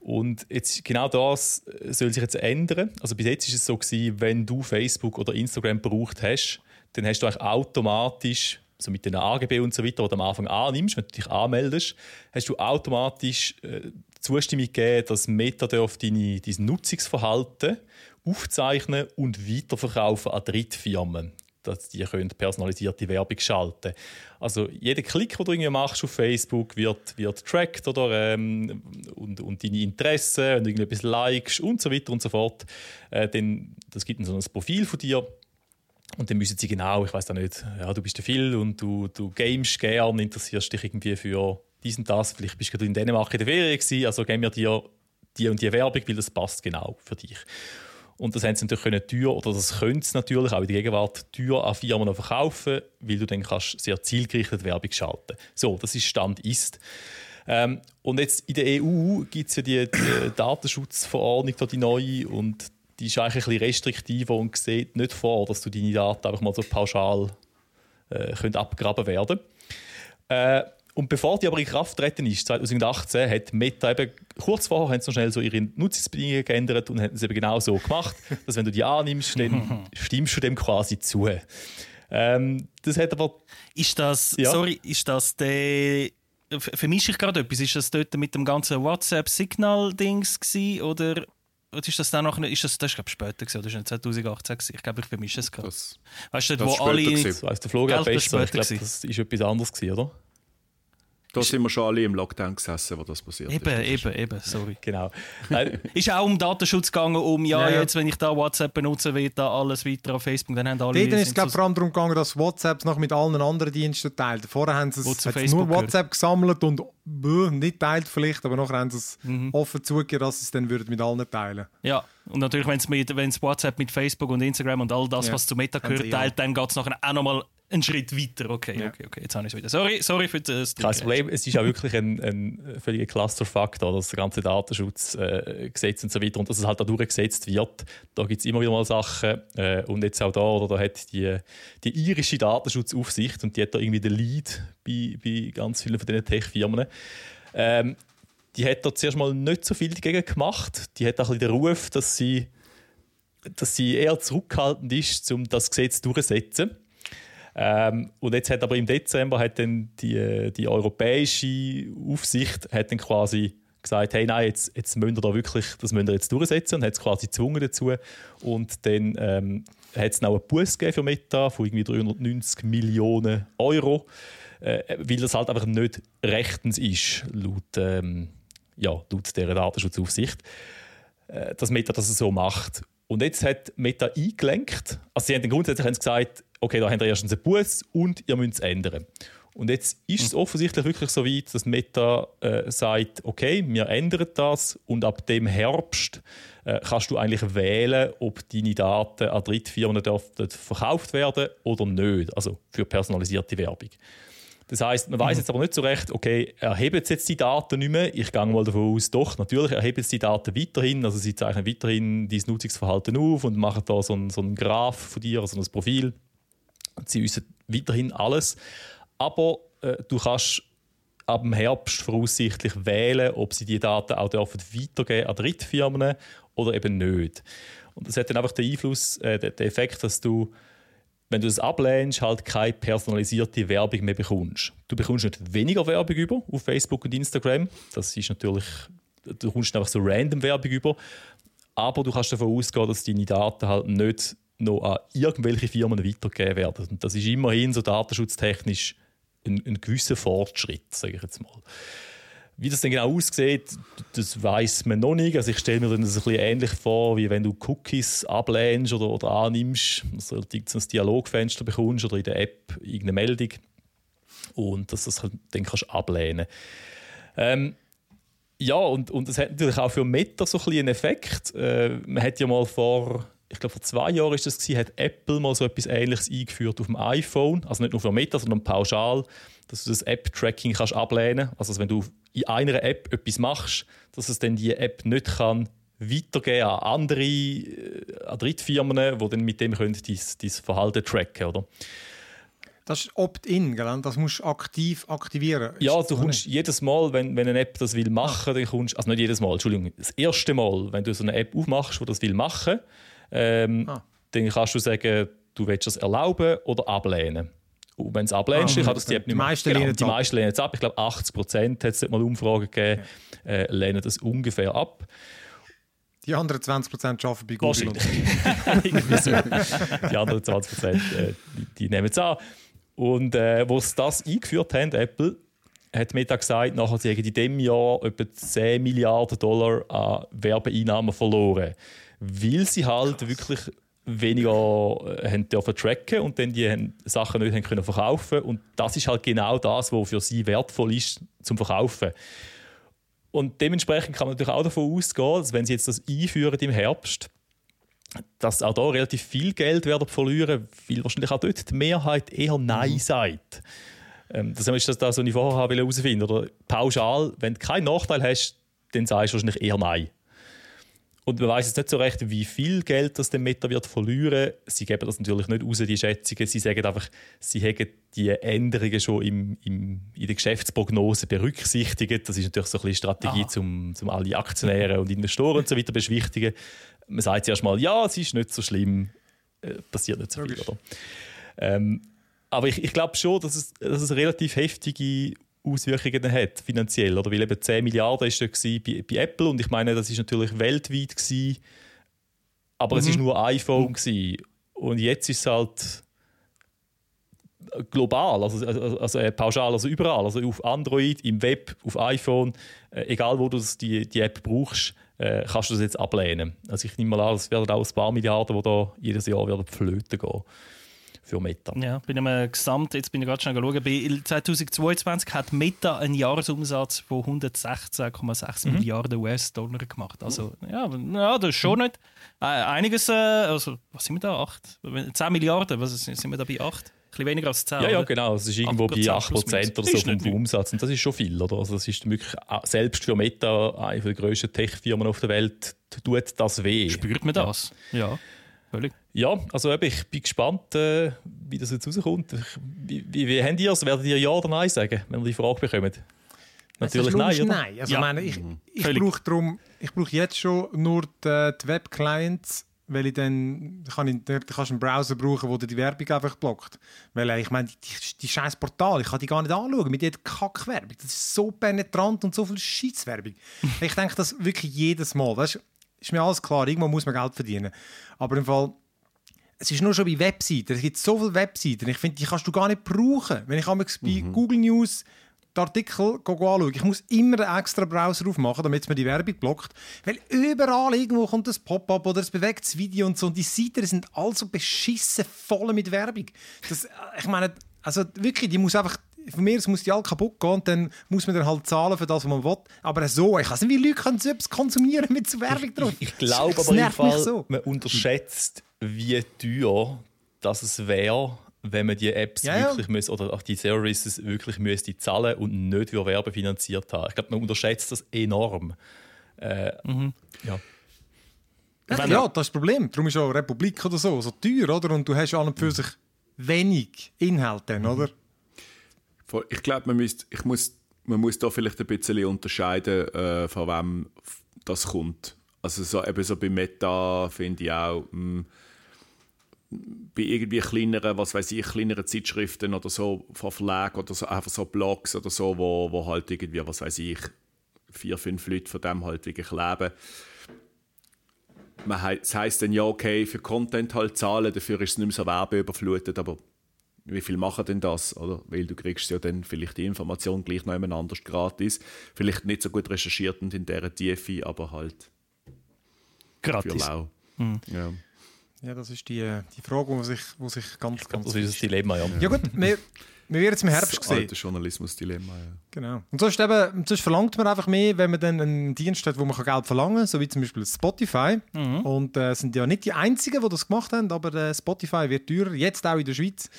Speaker 5: Und jetzt, genau das soll sich jetzt ändern. Also bis jetzt ist es so gewesen, wenn du Facebook oder Instagram gebraucht hast, dann hast du eigentlich automatisch so mit den AGB und so weiter, du am Anfang annimmst, wenn du dich anmeldest, hast du automatisch äh, Zustimmung gegeben, dass Meta dein Nutzungsverhalten aufzeichnen und weiterverkaufen an Drittfirmen. Dass die können personalisierte Werbung schalten Also jeder Klick, den du irgendwie machst auf Facebook, wird, wird tracked oder, ähm, und, und deine Interessen, wenn du irgendetwas likest und so weiter und so fort. Äh, dann, das gibt dann so ein Profil von dir und dann müssen sie genau, ich weiß auch nicht, ja, du bist der Phil und du, du gamest gern, interessierst dich irgendwie für dies und das. Vielleicht bist du in Dänemark in der Ferien gewesen, also geben wir dir die und die Werbung, weil das passt genau für dich. Und das haben sie natürlich können teuer, oder das können sie natürlich auch in der Gegenwart teuer an Firmen verkaufen, weil du dann kannst sehr zielgerichtet Werbung schalten. So, das ist Stand ist. Ähm, und jetzt in der EU gibt es ja die, die Datenschutzverordnung, die neue, und die ist eigentlich ein bisschen restriktiver und sieht nicht vor, dass du deine Daten einfach mal so pauschal äh, abgraben werden äh, und bevor die aber in Kraft treten ist, 2018, hat Meta eben, kurz vorher haben sie schnell so ihre Nutzungsbedingungen geändert und haben es eben genau so gemacht, dass wenn du die annimmst, dann stimmst du dem quasi zu. Ähm, das hat aber...
Speaker 1: Ist das, ja. sorry, ist das der vermische ich gerade etwas. Ist das dort mit dem ganzen WhatsApp-Signal-Dings oder oder ist das dann noch ist das, das ist, glaube ich, später gewesen, oder ist das 2018 gewesen? Ich glaube, ich vermische es gerade.
Speaker 5: Weißt du, wo alle... Das weißt, der Flug hat besser. Ich glaube, das ist etwas anderes gewesen, oder?
Speaker 4: Da sind wir schon alle im Lockdown gesessen, wo das passiert
Speaker 1: eben,
Speaker 4: ist.
Speaker 1: Eben, eben, sorry.
Speaker 5: genau.
Speaker 1: ist auch um Datenschutz gegangen, um, ja, ja, jetzt, wenn ich da WhatsApp benutze, wird da alles weiter auf Facebook, dann haben alle...
Speaker 3: Dort ist es, glaube vor allem darum gegangen, dass WhatsApp noch mit allen anderen Diensten teilt. Vorher haben sie es nur WhatsApp gehört. gesammelt und bäh, nicht teilt vielleicht, aber nachher haben sie es mhm. offen zugegeben, dass sie es dann mit allen teilen
Speaker 1: Ja, und natürlich, wenn es WhatsApp mit Facebook und Instagram und all das, ja. was zu Meta gehört, teilt, dann geht es nachher auch nochmal einen Schritt weiter. Okay, ja. okay, okay, jetzt habe ich es wieder. Sorry, sorry für das.
Speaker 5: Kein Problem, es ist auch wirklich ein, ein völliger Clusterfaktor, das ganze Datenschutzgesetz äh, und so weiter und dass es halt da durchgesetzt wird. Da gibt es immer wieder mal Sachen äh, und jetzt auch da, oder da hat die, die irische Datenschutzaufsicht und die hat da irgendwie den Lead bei, bei ganz vielen von diesen Tech-Firmen. Ähm, die hat da zuerst mal nicht so viel dagegen gemacht. Die hat auch ein bisschen den Ruf, dass sie, dass sie eher zurückhaltend ist, um das Gesetz durchzusetzen. Ähm, und jetzt hat aber im Dezember hat dann die, die europäische Aufsicht hat dann quasi gesagt, hey, nein, jetzt, jetzt müsst ihr da wirklich, das müsst ihr jetzt durchsetzen und hat es quasi gezwungen dazu. Und dann ähm, hat es auch einen Buß für Meta von irgendwie 390 Millionen Euro, äh, weil das halt einfach nicht rechtens ist, laut, ähm, ja, laut dieser Datenschutzaufsicht, äh, dass Meta das so macht. Und jetzt hat Meta eingelenkt, also sie haben grundsätzlich gesagt, okay, da habt ihr erstens einen Bus und ihr müsst es ändern. Und jetzt ist es hm. offensichtlich wirklich so weit, dass Meta äh, sagt, okay, wir ändern das und ab dem Herbst äh, kannst du eigentlich wählen, ob deine Daten an Drittfirmen verkauft werden oder nicht, also für personalisierte Werbung. Das heißt, man weiß mhm. jetzt aber nicht so recht, okay, erheben jetzt die Daten nicht mehr? Ich gehe mal davon aus, doch, natürlich erheben sie die Daten weiterhin. Also sie zeichnen weiterhin dein Nutzungsverhalten auf und machen da so einen, so einen Graph von dir, also ein Profil. Sie wissen weiterhin alles. Aber äh, du kannst ab dem Herbst voraussichtlich wählen, ob sie die Daten auch dürfen weitergeben an Drittfirmen oder eben nicht. Und das hat dann einfach den Einfluss, äh, den Effekt, dass du, wenn du das ablehnst, halt keine personalisierte Werbung mehr bekommst. Du bekommst nicht weniger Werbung über auf Facebook und Instagram. Das ist natürlich, du bekommst einfach so random Werbung über. Aber du kannst davon ausgehen, dass deine Daten halt nicht noch an irgendwelche Firmen weitergegeben werden. Und das ist immerhin so datenschutztechnisch ein, ein gewisser Fortschritt, sage ich jetzt mal. Wie das dann genau aussieht, das weiß man noch nicht. Also ich stelle mir das ein bisschen ähnlich vor, wie wenn du Cookies ablehnst oder, oder annimmst, also ein Dialogfenster bekommst oder in der App irgendeine Meldung und dass das halt dann kannst ablehnen ähm, ja, und, und das hat natürlich auch für Meta so ein einen Effekt. Äh, man hat ja mal vor, ich glaube vor zwei Jahren ist das gewesen, hat Apple mal so etwas Ähnliches eingeführt auf dem iPhone, also nicht nur für Meta, sondern pauschal, dass du das App-Tracking kannst ablehnen. Also wenn du in einer App etwas machst, dass es dann die App nicht kann weitergeben an andere, äh, an Drittfirmen, die dann mit dem können dein, dein Verhalten tracken, oder?
Speaker 3: Das ist Opt-in, das musst du aktiv aktivieren.
Speaker 5: Ja, du kommst jedes Mal, wenn, wenn eine App das will machen, ah. dann kommst also nicht jedes Mal, Entschuldigung, das erste Mal, wenn du so eine App aufmachst, die das will machen, ähm, ah. dann kannst du sagen, du willst das erlauben oder ablehnen. Und wenn du es ablehnst, ah, kann das die App nicht
Speaker 3: mehr. Die genau,
Speaker 5: die meisten lehnen es ab. Ich glaube, 80 Prozent hat es mal Umfragen gegeben, ja. äh, lehnen das ungefähr ab.
Speaker 3: Die anderen 20 Prozent arbeiten bei Google.
Speaker 5: die anderen 20 Prozent, äh, die, die nehmen es an. Und äh, wo sie das eingeführt haben, Apple, hat Meta gesagt, nachher sie in diesem Jahr etwa 10 Milliarden Dollar an Werbeeinnahmen verloren. Weil sie halt Krass. wirklich weniger äh, haben dürfen tracken und dann die Sachen nicht haben können verkaufen und das ist halt genau das, was für sie wertvoll ist zum Verkaufen. Und dementsprechend kann man natürlich auch davon ausgehen, dass wenn sie jetzt das einführen im Herbst, dass auch da relativ viel Geld werden verlieren, weil wahrscheinlich auch dort die Mehrheit eher Nein mhm. sagt. Ähm, das ist das, was ich vorher herausfinden wollte. Pauschal, wenn du keinen Nachteil hast, dann sagst du wahrscheinlich eher Nein. Und man weiß jetzt nicht so recht, wie viel Geld das der Meta wird verlieren. Sie geben das natürlich nicht raus, die Schätzungen. Sie sagen einfach, sie haben die Änderungen schon im, im, in der Geschäftsprognose berücksichtigt. Das ist natürlich so ein bisschen Strategie, um zum alle Aktionäre und Investoren und so weiter beschwichtigen man sagt zuerst mal, ja, es ist nicht so schlimm, äh, passiert nicht so viel. Ähm, aber ich, ich glaube schon, dass es, dass es relativ heftige Auswirkungen hat, finanziell. Oder? Weil eben 10 Milliarden war bei, bei Apple und ich meine, das ist natürlich weltweit gewesen, aber mhm. es war nur iPhone gewesen. und jetzt ist es halt global, also, also, also äh, pauschal, also überall, also auf Android, im Web, auf iPhone, äh, egal wo du die, die App brauchst, äh, kannst du das jetzt ablehnen. Also ich nehme mal an, es werden auch ein paar Milliarden, die da jedes Jahr werden flöten gehen für Meta.
Speaker 1: Ja, bin im Gesamt, jetzt bin ich gerade schnell schauen, bei 2022 hat Meta einen Jahresumsatz von 116,6 mhm. Milliarden US-Dollar gemacht. Also ja, ja, das ist schon nicht äh, einiges, äh, also was sind wir da, 8? 10 Milliarden, was sind wir da bei 8? bisschen weniger als 10.
Speaker 5: Ja, ja, genau. Es ist irgendwo bei 8% oder so vom Umsatz. Und das ist schon viel. Oder? Also das ist wirklich, selbst für Meta, eine der grössten Tech-Firmen auf der Welt, tut das weh.
Speaker 1: Spürt man das? Ja. ja.
Speaker 5: Völlig. Ja, also ich bin gespannt, äh, wie das jetzt rauskommt. Wie, wie, wie habt ihr es? Werdet ihr Ja oder Nein sagen, wenn ihr die Frage bekommt?
Speaker 3: Natürlich nein, oder? Nein. Also ja. meine, ich, ich brauche darum, ich brauche jetzt schon nur die, die Web-Clients weil ich dann, kann ich, dann kannst du einen Browser brauchen, der die Werbung einfach blockt. Weil äh, ich meine, die, die scheiß Portal, ich kann die gar nicht anschauen mit jeder Kackwerbung. Das ist so penetrant und so viel Scheißwerbung. ich denke das wirklich jedes Mal. Weißt, ist mir alles klar, irgendwo muss man Geld verdienen. Aber im Fall, es ist nur schon bei Webseiten. Es gibt so viele Webseiten. Ich finde, die kannst du gar nicht brauchen. Wenn ich einmal bei mhm. Google News die Artikel anschauen. Ich muss immer einen extra Browser aufmachen, damit es mir die Werbung blockt. Weil überall irgendwo kommt ein Pop-up oder ein bewegtes Video und so. Und die Seiten sind also beschissen voll mit Werbung. Das, ich meine, also wirklich, die muss einfach von mir aus muss die alle kaputt gehen und dann muss man dann halt zahlen für das, was man will. Aber so, ich weiß nicht, wie Leute können so etwas konsumieren mit so Werbung drauf.
Speaker 5: Ich, ich glaube aber im Fall, so. man unterschätzt, wie teuer das es wäre, wenn man die Apps ja, wirklich ja. Muss, oder auch die Services wirklich müsste zahlen und nicht wie werbefinanziert haben. Ich glaube, man unterschätzt das enorm. Äh, mhm. ja.
Speaker 3: Ja, ja, das ist das Problem. Darum ist auch Republik oder so so teuer, oder? Und du hast an und für sich wenig Inhalt dann, oder?
Speaker 4: Ich glaube, man, müsst, ich muss, man muss da vielleicht ein bisschen unterscheiden, äh, von wem das kommt. Also so, eben so bei Meta finde ich auch, mh, hm, bei irgendwie kleineren, was weiß ich, kleineren Zeitschriften oder so von Verlagen oder so, einfach so Blogs oder so, wo, wo halt irgendwie, was weiß ich, vier, fünf Leute von dem halt wirklich leben. Man, das heisst dann ja, okay, für Content halt zahlen, dafür ist es nicht mehr so werbeüberflutet, aber wie viel machen denn das? Oder? Weil du kriegst ja dann vielleicht die Information gleich noch jemand anders gratis. Vielleicht nicht so gut recherchiert und in dieser Tiefe, aber halt
Speaker 1: gratis.
Speaker 4: für lau.
Speaker 1: Mhm.
Speaker 4: Ja.
Speaker 3: Ja, das ist die, die Frage, die sich, wo sich ganz, ganz...
Speaker 5: Das ist das Dilemma, ja.
Speaker 3: Ja gut, wir, wir werden es im Herbst
Speaker 4: Das
Speaker 3: sehen.
Speaker 4: alte Journalismus-Dilemma, ja.
Speaker 3: Genau. Und sonst, eben, sonst verlangt man einfach mehr, wenn man dann einen Dienst hat, wo man Geld verlangen kann, so wie zum Beispiel Spotify. Und äh, sind ja nicht die Einzigen, die das gemacht haben, aber äh, Spotify wird teurer, jetzt auch in der Schweiz.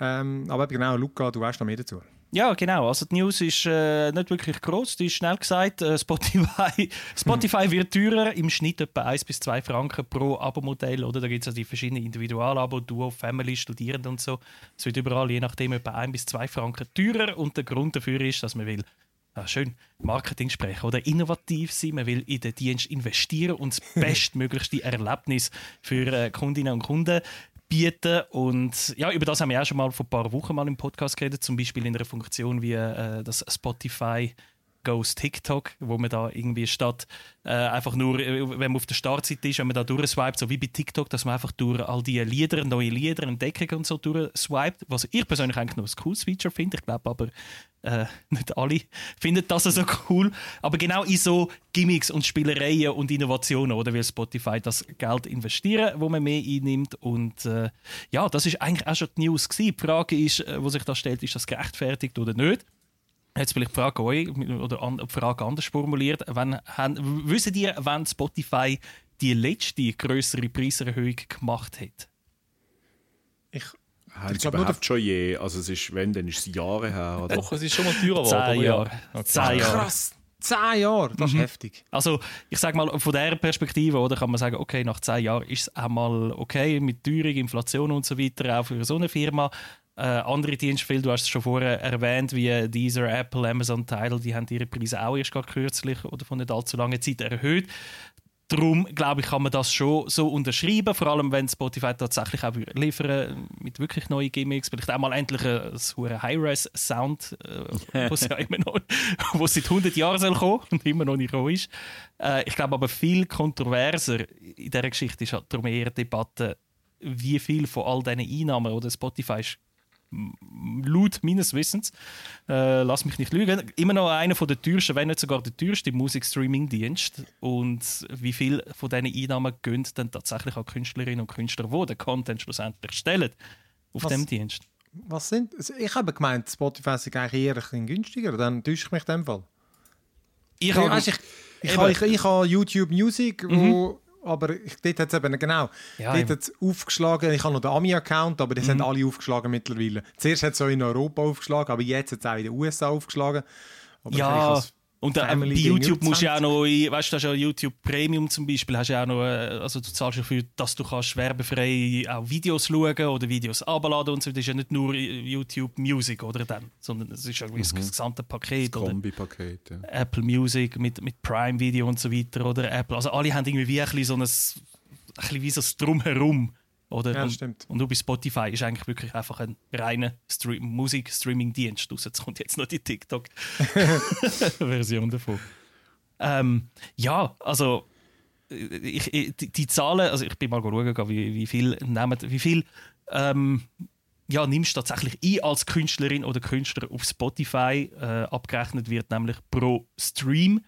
Speaker 3: Ähm, aber genau, Luca, du weißt noch mehr dazu.
Speaker 1: Ja, genau. Also die News ist äh, nicht wirklich groß. Die ist schnell gesagt. Äh, Spotify, Spotify wird teurer, im Schnitt etwa 1 bis 2 Franken pro Abo-Modell. Oder? Da gibt es also die verschiedenen Individualabo, Duo, Family, Studierende und so. Es wird überall je nachdem etwa 1 bis 2 Franken teurer. Und der Grund dafür ist, dass man will ah, schön Marketing sprechen oder innovativ sein. Man will in den Dienst investieren und das bestmöglichste Erlebnis für äh, Kundinnen und Kunden bieten. Und ja, über das haben wir auch schon mal vor ein paar Wochen mal im Podcast geredet, zum Beispiel in einer Funktion wie äh, das Spotify Goes TikTok, wo man da irgendwie statt äh, einfach nur, äh, wenn man auf der Startseite ist, wenn man da durchswipet, so wie bei TikTok, dass man einfach durch all die Lieder, neue Lieder, Entdeckungen und so durchswipet, was ich persönlich eigentlich noch ein cooles Feature finde. Ich glaube aber, äh, nicht alle finden das so cool. Aber genau in so Gimmicks und Spielereien und Innovationen, oder will Spotify das Geld investieren, wo man mehr einnimmt. Und äh, ja, das ist eigentlich auch schon die News gewesen. Die Frage ist, äh, wo sich da stellt, ist das gerechtfertigt oder nicht? Jetzt vielleicht die Frage euch, oder an, die Frage anders formuliert. Haben, wisst ihr, wann Spotify die letzte größere Preiserhöhung gemacht hat?
Speaker 3: Ich, Ich
Speaker 4: sie
Speaker 3: glaub, nur
Speaker 4: schon je? Also es ist, wenn, dann ist es Jahre her. Oder?
Speaker 5: Doch, es ist schon mal teurer geworden.
Speaker 1: Zehn. Jahre.
Speaker 5: Okay.
Speaker 1: Zehn Jahre.
Speaker 3: krass, zehn Jahre, das ist heftig.
Speaker 1: Also, ich sage mal, von dieser Perspektive oder, kann man sagen, okay, nach zehn Jahren ist es auch mal okay mit Teuerung, Inflation und so weiter, auch für so eine Firma. Äh, andere Dienste, Phil, du hast es schon vorher erwähnt, wie Deezer, Apple, Amazon, Tidal, die haben ihre Preise auch erst gerade kürzlich oder von nicht allzu langer Zeit erhöht. Darum, glaube ich, kann man das schon so unterschreiben, vor allem wenn Spotify tatsächlich auch liefern mit wirklich neuen Gimmicks, vielleicht auch mal endlich ein so High-Res-Sound, äh, was ja immer noch, wo seit 100 Jahren soll kommen und immer noch nicht gekommen ist. Äh, ich glaube aber viel kontroverser in dieser Geschichte ist halt darum eher die Debatte, wie viel von all diesen Einnahmen oder Spotify ist laut meines Wissens, äh, lass mich nicht lügen, immer noch einer von der teuersten, wenn nicht sogar der teuerste Musikstreaming-Dienst. Und wie viel von diesen Einnahmen gehen dann tatsächlich an Künstlerinnen und Künstler, die den Content schlussendlich stellen auf
Speaker 3: Was?
Speaker 1: dem Dienst?
Speaker 3: Was sind? also Ich habe gemeint, Spotify ist eigentlich eher ein bisschen günstiger, dann täusche ich mich in dem Fall.
Speaker 1: Ich
Speaker 3: Ich,
Speaker 1: habe-
Speaker 3: ich, ich,
Speaker 1: Eben.
Speaker 3: habe, ich, ich habe YouTube Music, wo, aber dort hat es eben, genau,
Speaker 1: Ja,
Speaker 3: dort hat's aufgeschlagen, ich habe noch den Ami-Account, aber die sind alle aufgeschlagen mittlerweile. Zuerst hat es auch in Europa aufgeschlagen, aber jetzt hat es auch in den USA aufgeschlagen. Aber
Speaker 1: Ja, und äh, bei YouTube musst du ja auch
Speaker 3: 20.
Speaker 1: noch, in- weißt du, das ist ja YouTube Premium zum Beispiel, hast du ja auch noch, äh, also du zahlst dafür, dass du kannst werbefrei auch Videos schauen oder Videos abladen und so. Das ist ja nicht nur YouTube Music oder dann, sondern es ist ja irgendwie das gesamte Paket oder
Speaker 4: Kombi-Paket, ja.
Speaker 1: Apple Music mit, mit Prime Video und so weiter oder Apple. Also alle haben irgendwie wie ein bisschen so ein, ein bisschen wie so das Drumherum. Oder?
Speaker 3: Ja,
Speaker 1: und,
Speaker 3: stimmt.
Speaker 1: und nur bei Spotify ist eigentlich wirklich einfach ein reiner Stream Musik-Streaming-Dienst. Raus. Jetzt kommt jetzt noch die TikTok-Version davon. Ähm, ja, also ich, ich, die, die Zahlen, also ich bin mal schauen, wie, wie viel nehmen, wie viel ähm, ja, nimmst du tatsächlich ein als Künstlerin oder Künstler auf Spotify. Äh, abgerechnet wird nämlich pro Stream.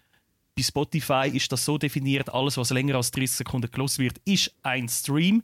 Speaker 1: Bei Spotify ist das so definiert, alles, was länger als 30 Sekunden gelost wird, ist ein Stream.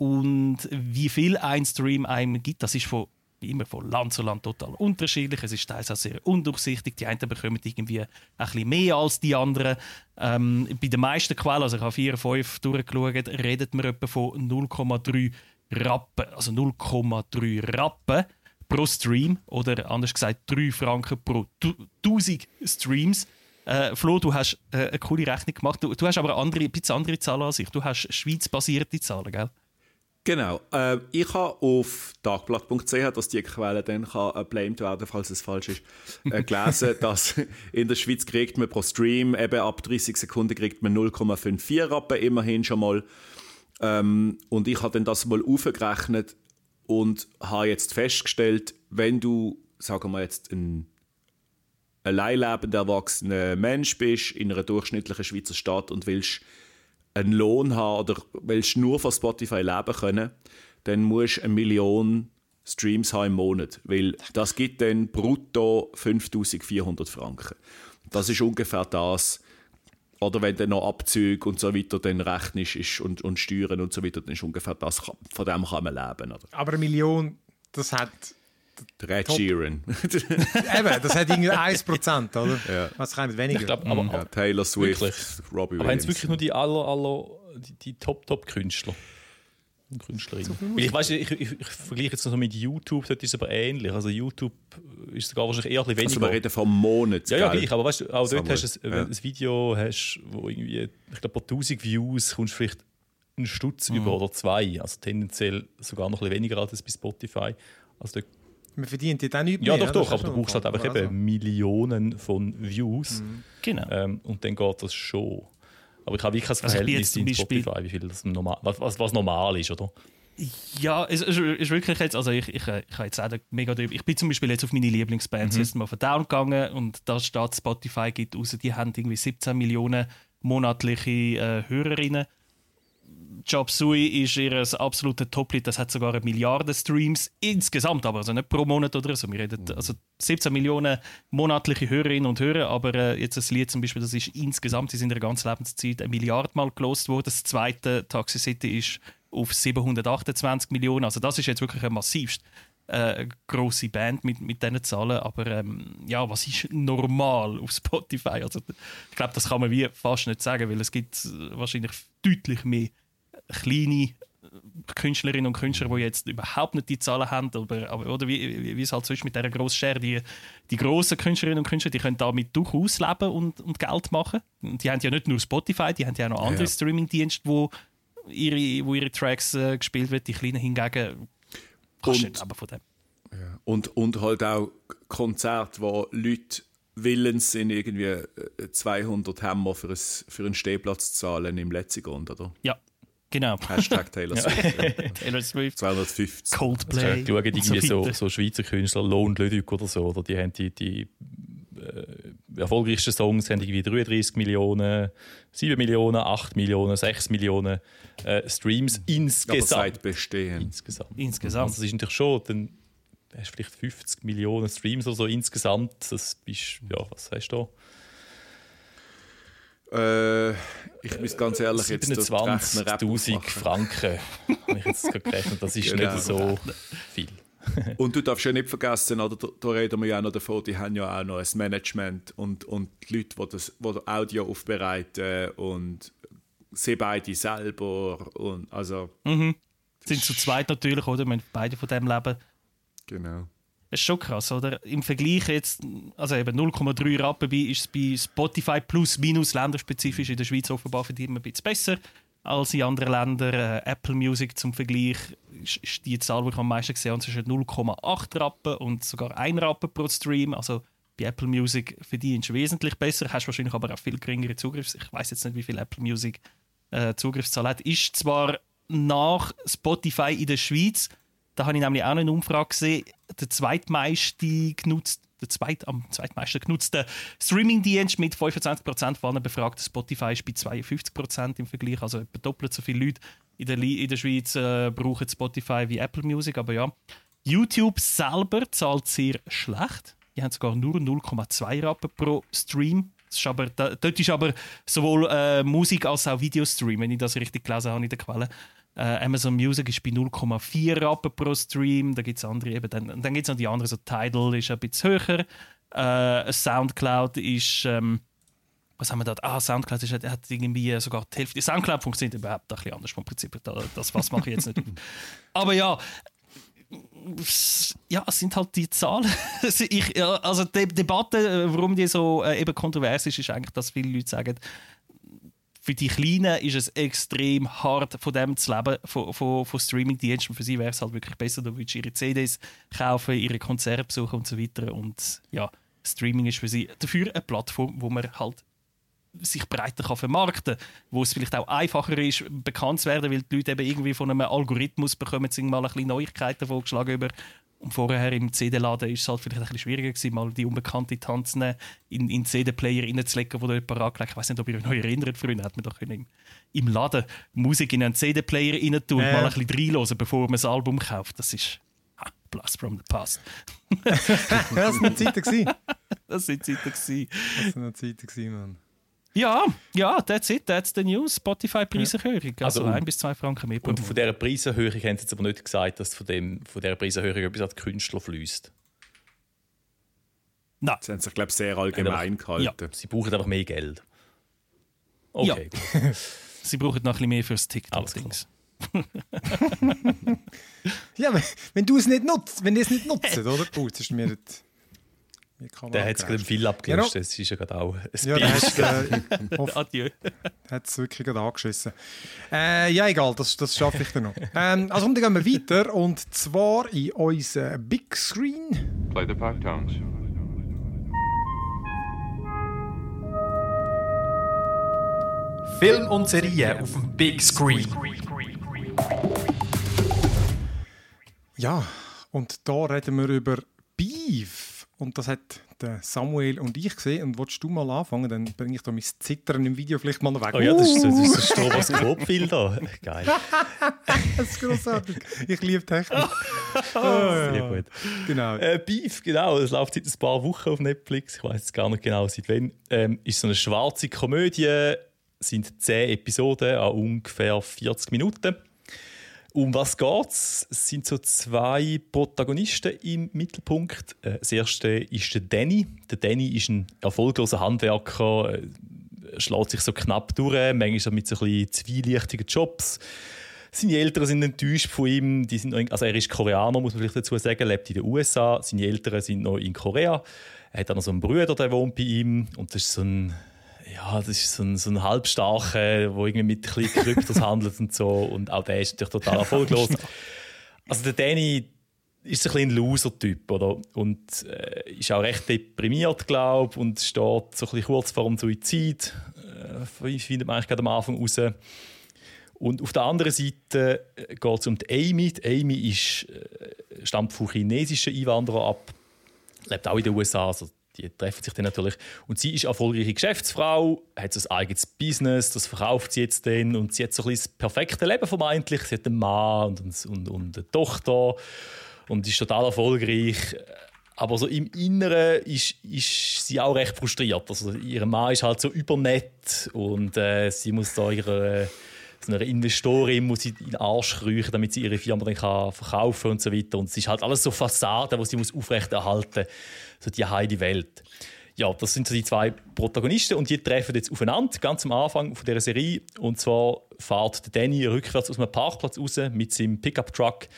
Speaker 1: Und wie viel ein Stream einem gibt, das ist von, wie immer von Land zu Land total unterschiedlich. Es ist teils auch sehr undurchsichtig. Die einen bekommen irgendwie ein bisschen mehr als die anderen. Ähm, bei den meisten Quellen, also ich habe vier, fünf durchgeschaut, redet man etwa von 0,3 Rappen, also 0,3 Rappen pro Stream oder anders gesagt 3 Franken pro tu- 1000 Streams. Äh, Flo, du hast äh, eine coole Rechnung gemacht. Du, du hast aber andere, ein bisschen andere Zahlen als ich. Du hast schweizbasierte Zahlen, gell?
Speaker 4: Genau. Äh, ich habe auf tagblatt.ch, dass die Quelle dann kann äh, blamed werden, falls es falsch ist, äh, gelesen, dass in der Schweiz kriegt man pro Stream eben ab 30 Sekunden kriegt man 0,54 Rappen, immerhin schon mal. Ähm, und ich habe dann das mal aufgerechnet und habe jetzt festgestellt, wenn du, sagen wir jetzt, ein allein lebender erwachsener Mensch bist in einer durchschnittlichen Schweizer Stadt und willst einen Lohn haben oder willst nur von Spotify leben können, dann musst du eine Million Streams haben im Monat, weil das gibt dann brutto 5400 Franken. Das ist ungefähr das, oder wenn dann noch Abzüge und so weiter dann rechnest ist und, und Steuern und so weiter, dann ist ungefähr das, von dem kann man leben. Oder?
Speaker 3: Aber eine Million, das hat...
Speaker 4: Red Sheeran.
Speaker 3: Eben, das hat irgendwie 1%, oder?
Speaker 4: Ja.
Speaker 3: Was kann weniger?
Speaker 5: Ich glaube, aber,
Speaker 4: ja, Taylor Swift,
Speaker 5: Wirklich?
Speaker 4: Robbie
Speaker 5: aber haben
Speaker 4: Williams.
Speaker 5: es wirklich nur die aller, aller die, die Top-Top-Künstler? und Künstlerinnen. Ich, weiss, ich, ich, ich vergleiche jetzt noch mit YouTube, dort ist es aber ähnlich. Also YouTube ist sogar wahrscheinlich eher ein bisschen
Speaker 4: Also
Speaker 5: weniger.
Speaker 4: wir reden vom Monat,
Speaker 5: Ja, ja, gleich, aber weißt du, auch dort
Speaker 4: Samuel,
Speaker 5: hast du ein,
Speaker 4: ja.
Speaker 5: ein Video, hast, wo irgendwie, ich glaube, pro 1000 Views kommst du vielleicht einen Stutz über oder zwei. Also tendenziell sogar noch ein bisschen weniger als bei Spotify. Also dort,
Speaker 3: Man verdient ja dann nicht
Speaker 5: ja,
Speaker 3: mehr.
Speaker 5: doch,
Speaker 3: das
Speaker 5: doch,
Speaker 3: ist
Speaker 5: aber du brauchst halt
Speaker 3: ein
Speaker 5: einfach eben Millionen von Views.
Speaker 1: Genau.
Speaker 5: Ähm, und dann geht das schon. Aber ich habe wirklich kein
Speaker 1: Also
Speaker 5: Verhältnis
Speaker 1: jetzt zum
Speaker 5: in
Speaker 1: Beispiel-
Speaker 5: Spotify, wie viel das normal, was, was, was normal ist, oder?
Speaker 1: Ja, es ist, ist wirklich jetzt, also ich, ich, ich habe jetzt auch mega drüber. Ich bin zum Beispiel jetzt auf meine Lieblingsband System of a Down gegangen und da steht Spotify gibt raus, die haben irgendwie 17 Millionen monatliche äh, Hörerinnen. Job Sui ist ihr absoluter Top-Lied, das hat sogar eine Milliarde Streams insgesamt, aber also nicht pro Monat oder so. Wir reden also 17 Millionen monatliche Hörerinnen und Hörer, aber äh, jetzt das Lied zum Beispiel, das ist insgesamt in ihrer ganzen Lebenszeit eine Milliarde Mal gelost worden. Das zweite Taxi City ist auf 728 Millionen, also das ist jetzt wirklich eine massivst äh, große Band mit, mit diesen Zahlen, aber ähm, ja, was ist normal auf Spotify? Also, ich glaube, das kann man wie fast nicht sagen, weil es gibt wahrscheinlich deutlich mehr kleine äh, Künstlerinnen und Künstler, die jetzt überhaupt nicht die Zahlen haben, aber, aber oder wie, wie, wie es halt so ist mit dieser grossen Schere, die, die grossen Künstlerinnen und Künstler, die können damit durchaus leben und, und Geld machen. Und die haben ja nicht nur Spotify, die haben ja auch noch andere
Speaker 4: Ja.
Speaker 1: Streaming-Dienste, wo ihre, wo ihre Tracks äh, gespielt werden. Die Kleinen hingegen kannst
Speaker 4: Und-
Speaker 1: nicht leben von dem.
Speaker 4: Und, und halt auch Konzerte, wo Leute willens sind, irgendwie äh, 200 Hammer für, ein, für einen Stehplatz zu zahlen im letzten Grund, oder?
Speaker 1: Ja, genau.
Speaker 4: Hashtag Taylor Swift.
Speaker 1: Taylor Swift,
Speaker 4: 250.
Speaker 1: Coldplay.
Speaker 5: Ich schaue
Speaker 1: und
Speaker 5: irgendwie so, so Schweizer Künstler, Lohn Lüdük oder so, oder die haben die, die äh, erfolgreichsten Songs haben irgendwie 33 Millionen, 7 Millionen, 8 Millionen, 6 Millionen äh, Streams
Speaker 4: Aber
Speaker 5: insgesamt.
Speaker 4: seit Bestehen.
Speaker 5: insgesamt.
Speaker 1: Insgesamt.
Speaker 5: Also das ist natürlich schon, dann hast du vielleicht 50 Millionen Streams oder so insgesamt. Das bist, ja, was hast du
Speaker 4: Äh, ich muss ganz ehrlich jetzt dort rechnen, Rap
Speaker 5: 27'000
Speaker 4: aufmachen.
Speaker 5: Franken. Habe ich jetzt gerade gerechnet. Das ist
Speaker 4: Genau.
Speaker 5: nicht so viel.
Speaker 4: Und du darfst ja nicht vergessen, oder, da, da reden wir ja auch noch davon, die haben ja auch noch ein Management und, und die Leute, die das die das Audio aufbereiten und sie beide selber. Und, also,
Speaker 1: sind zu zweit natürlich, oder? Wir beide von dem leben.
Speaker 4: genau.
Speaker 1: Ist schon krass, oder? Im Vergleich jetzt, also eben 0,3 Rappen bei, ist es bei Spotify plus minus länderspezifisch in der Schweiz offenbar verdient man ein bisschen besser als in anderen Ländern. Äh, Apple Music zum Vergleich ist, ist die Zahl, die ich am meisten gesehen habe, zwischen 0,8 Rappen und sogar 1 Rappen pro Stream. Also bei Apple Music verdienst du wesentlich besser, hast wahrscheinlich aber auch viel geringere Zugriffs. Ich weiß jetzt nicht, wie viel Apple Music äh, Zugriffszahl hat. Ist zwar nach Spotify in der Schweiz, da habe ich nämlich auch eine Umfrage gesehen, der zweitmeiste genutzt, der zweit, am zweitmeisten genutzte Streamingdienst mit 25% von allen befragten Spotify ist bei 52% im Vergleich. Also etwa doppelt so viele Leute in der, in der Schweiz äh, brauchen Spotify wie Apple Music. Aber ja, YouTube selber zahlt sehr schlecht. Die haben sogar nur 0,2 Rappen pro Stream. Ist aber, da, dort ist aber sowohl äh, Musik als auch Videostream, wenn ich das richtig gelesen habe in der Quelle. Äh, Amazon Music ist bei 0,4 Rappen pro Stream. Da gibt es andere eben. Dann, dann gibt es noch die anderen, so Tidal ist ein bisschen höher. Äh, Soundcloud ist. Ähm, was haben wir da? Ah, Soundcloud ist, hat irgendwie sogar die Hälfte. Soundcloud funktioniert überhaupt ein bisschen anders vom Prinzip. Das was mache ich jetzt nicht. Aber ja, ja, es sind halt die Zahlen. ich, also die Debatte, äh, warum die so äh, eben kontrovers ist, ist eigentlich, dass viele Leute sagen, für die Kleinen ist es extrem hart, von dem zu leben, von, von, von Streaming-Diensten. Für sie wäre es halt wirklich besser, da würdest du ihre CDs kaufen, ihre Konzerte besuchen und so weiter. Und ja, Streaming ist für sie dafür eine Plattform, wo man halt sich breiter kann vermarkten kann, wo es vielleicht auch einfacher ist, bekannt zu werden, weil die Leute eben irgendwie von einem Algorithmus bekommen sie mal ein bisschen Neuigkeiten vorgeschlagen über und vorher im CD-Laden ist es halt vielleicht ein bisschen schwieriger gewesen, mal die unbekannte Tanzen in, in den CD-Player reinzulegen, wo da jemand angelegt Ich weiß nicht, ob ihr euch noch erinnert, früher hat man doch im, im Laden Musik in einen CD-Player rein tun und
Speaker 3: Ja.
Speaker 1: mal ein bisschen reinhören, bevor man das Album kauft. Das ist... Blast from the past.
Speaker 3: das waren Zeiten. gewesen.
Speaker 1: Das sind Zeiten. gewesen.
Speaker 3: Das waren Zeiten, gewesen, Mann.
Speaker 1: Ja, ja, that's it, that's the news. Spotify-Preiserhöhung. Also,
Speaker 5: Also,
Speaker 1: ein bis zwei Franken mehr pro
Speaker 5: Und von dieser Preiserhöhung haben sie jetzt aber nicht gesagt, dass von, dem, von dieser Preiserhöhung etwas an die Künstler fließt.
Speaker 1: Nein,
Speaker 4: Sie haben sich, glaube ich, sehr allgemein gehalten.
Speaker 1: Ja.
Speaker 5: Sie brauchen einfach mehr Geld. Okay, gut.
Speaker 1: sie brauchen noch ein bisschen mehr fürs
Speaker 5: Alles
Speaker 1: TikTok-Dings.
Speaker 3: Ja, wenn, wenn du es nicht nutzt, wenn ihr es nicht nutzt, oder? Oh, jetzt ist mir das...
Speaker 5: Der hat es gerade viel abgelöst. Das ist ja gerade auch ein
Speaker 3: Ja, der
Speaker 5: Bild.
Speaker 3: hat äh,
Speaker 1: Adieu.
Speaker 3: hat es wirklich gerade angeschissen. Äh, ja, egal, das, das schaffe ich dann noch. ähm, also, und dann gehen wir weiter und zwar in unseren Big Screen.
Speaker 6: Play the pipe tones.
Speaker 2: Film und Serie auf dem Big Screen.
Speaker 3: Ja, und da reden wir über Beef. Und das hat der Samuel und ich gesehen. Und willst du mal anfangen, dann bringe ich da mein Zittern im Video vielleicht mal noch weg.
Speaker 5: Oh ja, das ist, so- das ist ein Stroboskop-Filter. Geil.
Speaker 3: das ist großartig. Ich liebe Technik.
Speaker 5: Sehr gut.
Speaker 3: Genau.
Speaker 5: Äh, Beef, genau. Das läuft seit ein paar Wochen auf Netflix. Ich weiß jetzt gar nicht genau seit wann. Ähm, ist so eine schwarze Komödie. Sind zehn Episoden an ungefähr 40 Minuten. Um was geht's? Es sind so zwei Protagonisten im Mittelpunkt. Äh, Das erste ist der Danny. Der Danny ist ein erfolgloser Handwerker, äh, schlägt sich so knapp durch, manchmal mit so ein bisschen zwielichtigen Jobs. Seine Eltern sind enttäuscht von ihm. Die sind noch in, also er ist Koreaner, muss man vielleicht dazu sagen, lebt in den USA. Seine Eltern sind noch in Korea. Er hat dann noch so einen Bruder, der wohnt bei ihm. Und das ist so ein, ja, das ist so ein, so ein Halbstarker, der irgendwie mit ein bisschen Kryptos handelt und so. Und auch der ist natürlich total erfolglos. Also der Danny ist ein bisschen ein Loser-Typ, oder? Und äh, ist auch recht deprimiert, glaube ich, und steht so ein bisschen kurz vor dem Suizid. Äh, findet man eigentlich gerade am Anfang raus. Und auf der anderen Seite geht es um die Amy. Die Amy ist, äh, stammt von chinesischen Einwanderern ab, lebt auch in den USA, also die treffen sich dann natürlich. Und sie ist erfolgreiche Geschäftsfrau, hat ein eigenes Business, das verkauft sie jetzt dann und sie hat so ein das perfekte Leben vermeintlich. Sie hat einen Mann und, und, und eine Tochter und ist total erfolgreich. Aber so im Inneren ist, ist sie auch recht frustriert. Also ihr Mann ist halt so übernett und äh, sie muss da ihre so einer Investorin muss sie in den Arsch kriechen, damit sie ihre Firma dann kann verkaufen und so weiter. Und es ist halt alles so Fassaden, die sie muss aufrechterhalten so die heile Welt. Ja, das sind so die zwei Protagonisten und die treffen jetzt aufeinander, ganz am Anfang von dieser Serie. Und zwar fährt der Danny rückwärts aus einem Parkplatz raus mit seinem Pickup-Truck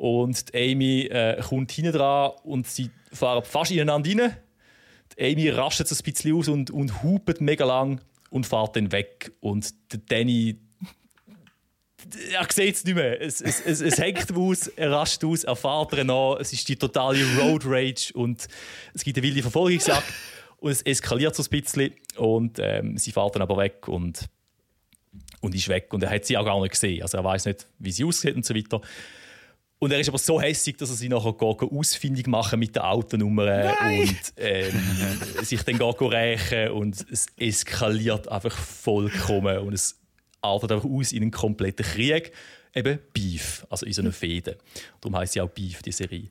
Speaker 5: und Amy äh, kommt hinten dran und sie fahren fast ineinander rein. Die Amy rastet so ein bisschen aus und, und hupet mega lang und fährt dann weg. Und der Danny er sieht es nicht mehr. Es, es, es, es hängt aus, er rastet aus, er fährt ihn an. Es ist die totale Road Rage und es gibt eine wilde Verfolgungsjagd. und es eskaliert so ein bisschen. Und ähm, sie fährt dann aber weg und, und ist weg. Und er hat sie auch gar nicht gesehen. Also er weiß nicht, wie sie aussieht und so weiter. Und er ist aber so hässig, dass er sie nachher geht, ausfindig machen mit der Autonummer und ähm, sich dann rächen und es eskaliert einfach vollkommen und es artet einfach aus in einen kompletten Krieg. Eben Beef, also in so einer Fehde. Darum heisst sie auch Beef, die Serie.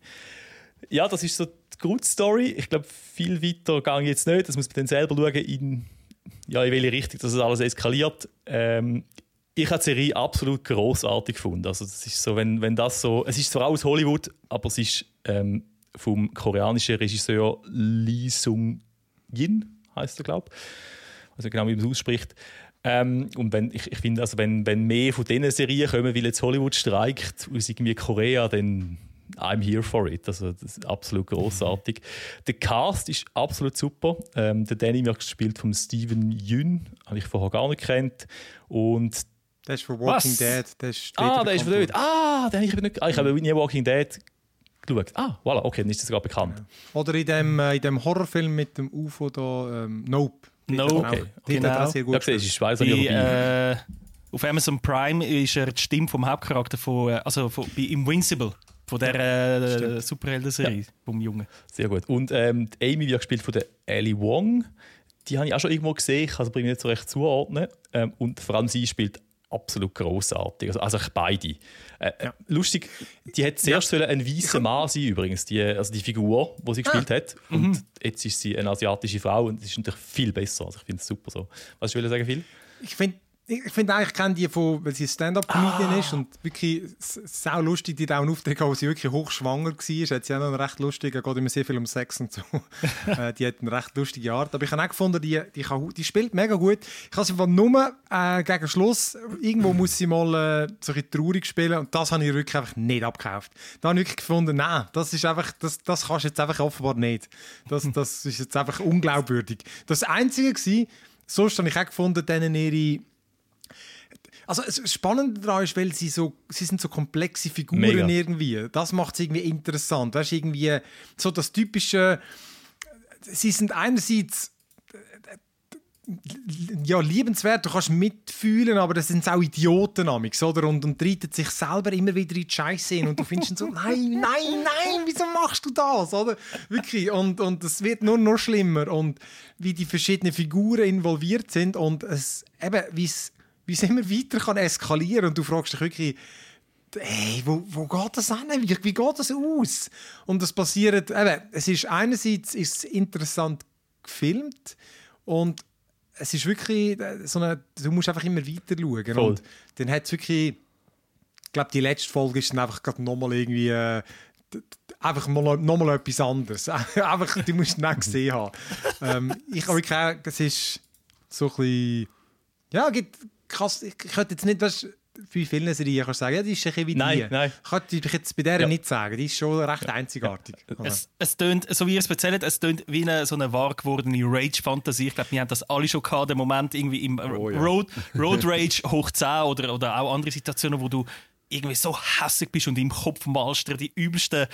Speaker 5: Ja, das ist so die Grundstory. Ich glaube, viel weiter gehe jetzt nicht. Das muss man dann selber schauen, in, ja, in welche Richtung das alles eskaliert. Ähm, ich habe die Serie absolut großartig gefunden. Also das ist so, wenn, wenn das so, es ist zwar aus Hollywood, aber es ist ähm, vom koreanischen Regisseur Lee Sung Yin, heißt er, glaube ich. Also genau, wie man es ausspricht. Ähm, und wenn, ich, ich finde, also wenn, wenn mehr von diesen Serien kommen, weil jetzt Hollywood streikt aus irgendwie Korea, dann I'm here for it. Also das ist absolut großartig. Der Cast ist absolut super. Ähm, der Danny wird gespielt von Steven Yeun, habe ich vorher gar nicht kennt. Und
Speaker 3: Der ist von Walking
Speaker 1: Was?
Speaker 3: Dead. Der ist
Speaker 5: ah, der ist von dort. Ah, den habe ich nicht. Ah, ich habe nie Walking Dead geschaut. Ah, voilà, okay, dann ist das sogar bekannt.
Speaker 3: Oder in dem, äh, in dem Horrorfilm mit dem UFO da, ähm, Nope. Dort
Speaker 5: okay.
Speaker 1: Genau.
Speaker 3: auch sehr gut
Speaker 5: Ja, ich weiß
Speaker 1: äh, auf Amazon Prime ist er die Stimme vom Hauptcharakter von, äh, also von, bei Invincible, von der äh, Superhelden-Serie vom Jungen.
Speaker 5: Sehr gut. Und ähm, die Amy wird gespielt von der Ellie Wong. Die habe ich auch schon irgendwo gesehen, ich kann sie nicht so recht zuordnen. Ähm, und vor allem sie spielt absolut großartig. Also, also beide. Äh, ja. Lustig, die hätte zuerst ja. ein weißer Mann sein übrigens, die, also die Figur, die sie gespielt ah. hat. Und mhm. jetzt ist sie eine asiatische Frau und das ist natürlich viel besser. Also ich finde es super so. Was ich will sagen, Phil?
Speaker 3: Ich finde ich finde eigentlich, ich kenne die von, weil sie Stand-Up-Comedian ah. ist und wirklich sau lustig, die da auch Auftritt wo sie wirklich hochschwanger war. Hat sie auch noch einen recht lustigen, geht immer sehr viel um Sex und so. Äh, die hat eine recht lustige Art. Aber ich habe auch gefunden, die, die, kann, die spielt mega gut. Ich habe sie von nur äh, gegen Schluss, irgendwo muss sie mal äh, so ein traurig spielen und das habe ich wirklich einfach nicht abgekauft. Da habe ich wirklich gefunden, nein, das ist einfach, das, das kannst du jetzt einfach offenbar nicht. Das, das ist jetzt einfach unglaubwürdig. Das Einzige war, sonst habe ich auch gefunden, denen ihre also das Spannende daran ist, weil sie so, sie sind so komplexe Figuren Mega. irgendwie. Das macht es irgendwie interessant. Weißt irgendwie so das typische. Sie sind einerseits ja, liebenswert, du kannst mitfühlen, aber das sind auch Idioten amix, oder? Und, und reitet sich selber immer wieder in die Scheiße hin und du findest so, nein, nein, nein, wieso machst du das, oder? Wirklich, und, und es wird nur noch schlimmer und wie die verschiedenen Figuren involviert sind und es, eben, wie es wie es immer weiter kann eskalieren und du fragst dich wirklich, hey, wo, wo geht das hin? Wie, wie geht das aus? Und das passiert, eben, es ist einerseits ist es interessant gefilmt und es ist wirklich so eine, du musst einfach immer weiter schauen. Voll. Und dann hat es wirklich, ich glaube, die letzte Folge ist dann einfach gerade nochmal irgendwie, äh, einfach mal, nochmal etwas anderes. einfach, die musst du nicht gesehen haben. ähm, ich habe wirklich, es ist so ein bisschen, ja, gibt, krass, ich könnte jetzt nicht, weißt, bei vielen Serien kannst du sagen, ja, die ist ein bisschen wie
Speaker 5: nein,
Speaker 3: die.
Speaker 5: Nein.
Speaker 3: Könnte ich jetzt bei der ja. nicht sagen. Die ist schon recht ja. einzigartig.
Speaker 1: Es, es tönt, so wie ihr es erzählt, es tönt wie eine, so eine wahr gewordene Rage-Fantasie. Ich glaube, wir haben das alle schon gehabt, den Moment irgendwie im oh, ja. Road, Road Rage hoch 10 oder, oder auch andere Situationen, wo du irgendwie so hässlich bist und im Kopf malst dir die übelsten,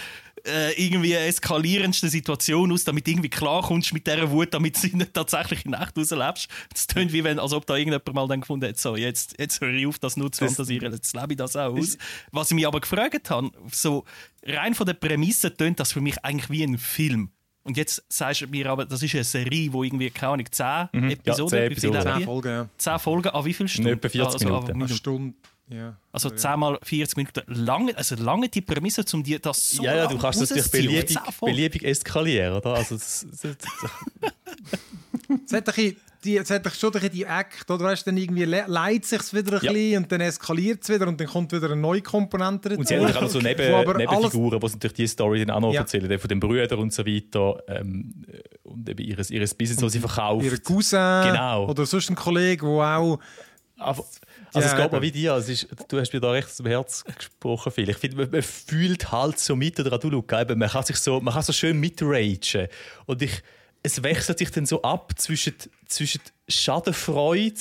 Speaker 1: äh, irgendwie eskalierendsten Situationen aus, damit du irgendwie klarkommst mit dieser Wut, damit du nicht tatsächlich in Nacht rauslebst. Das tönt wie wenn, als ob da irgendjemand mal dann gefunden hat, so, jetzt, jetzt höre ich auf, das nur zu fantasieren, jetzt lebe ich das auch aus. Was ich mich aber gefragt habe, so rein von der Prämisse tönt das für mich eigentlich wie ein Film. Und jetzt sagst du mir aber, das ist eine Serie, wo irgendwie, keine Ahnung, 10 mhm. Episoden,
Speaker 5: ja, 10 Episoden.
Speaker 3: 10 Folgen, ja.
Speaker 1: 10 Folgen, an wie viel Stunden?
Speaker 5: Etwa 40 also, Minuten.
Speaker 3: Eine Stunde. Ja.
Speaker 1: Also 10 mal 40 Minuten. Lange, also lange die Prämisse, um dir das so
Speaker 5: Ja, ja, du kannst das natürlich beliebig, beliebig eskalieren, oder? Also, das, das,
Speaker 3: das. es hat ein die, es hat schon die Act, oder weißt, dann irgendwie leitet sich wieder ein ja. bisschen und dann eskaliert es wieder und dann kommt wieder eine neue Komponente
Speaker 5: dazu. Und sie haben auch so Neben, Nebenfiguren, die natürlich diese Story dann auch noch ja. erzählen, von den Brüdern und so weiter ähm, und eben ihres, ihres Business, das sie verkaufen.
Speaker 3: Ihr Cousin genau. oder sonst ein Kollege, der auch
Speaker 5: aber, also ja, es geht mir wie dir, es ist, du hast mir da recht zum Herz gesprochen, Phil. Ich finde, man, man, fühlt halt so mit, oder auch du, Luca, man kann sich so, man kann so schön mitragen. Und ich, es wechselt sich dann so ab zwischen, zwischen Schadenfreude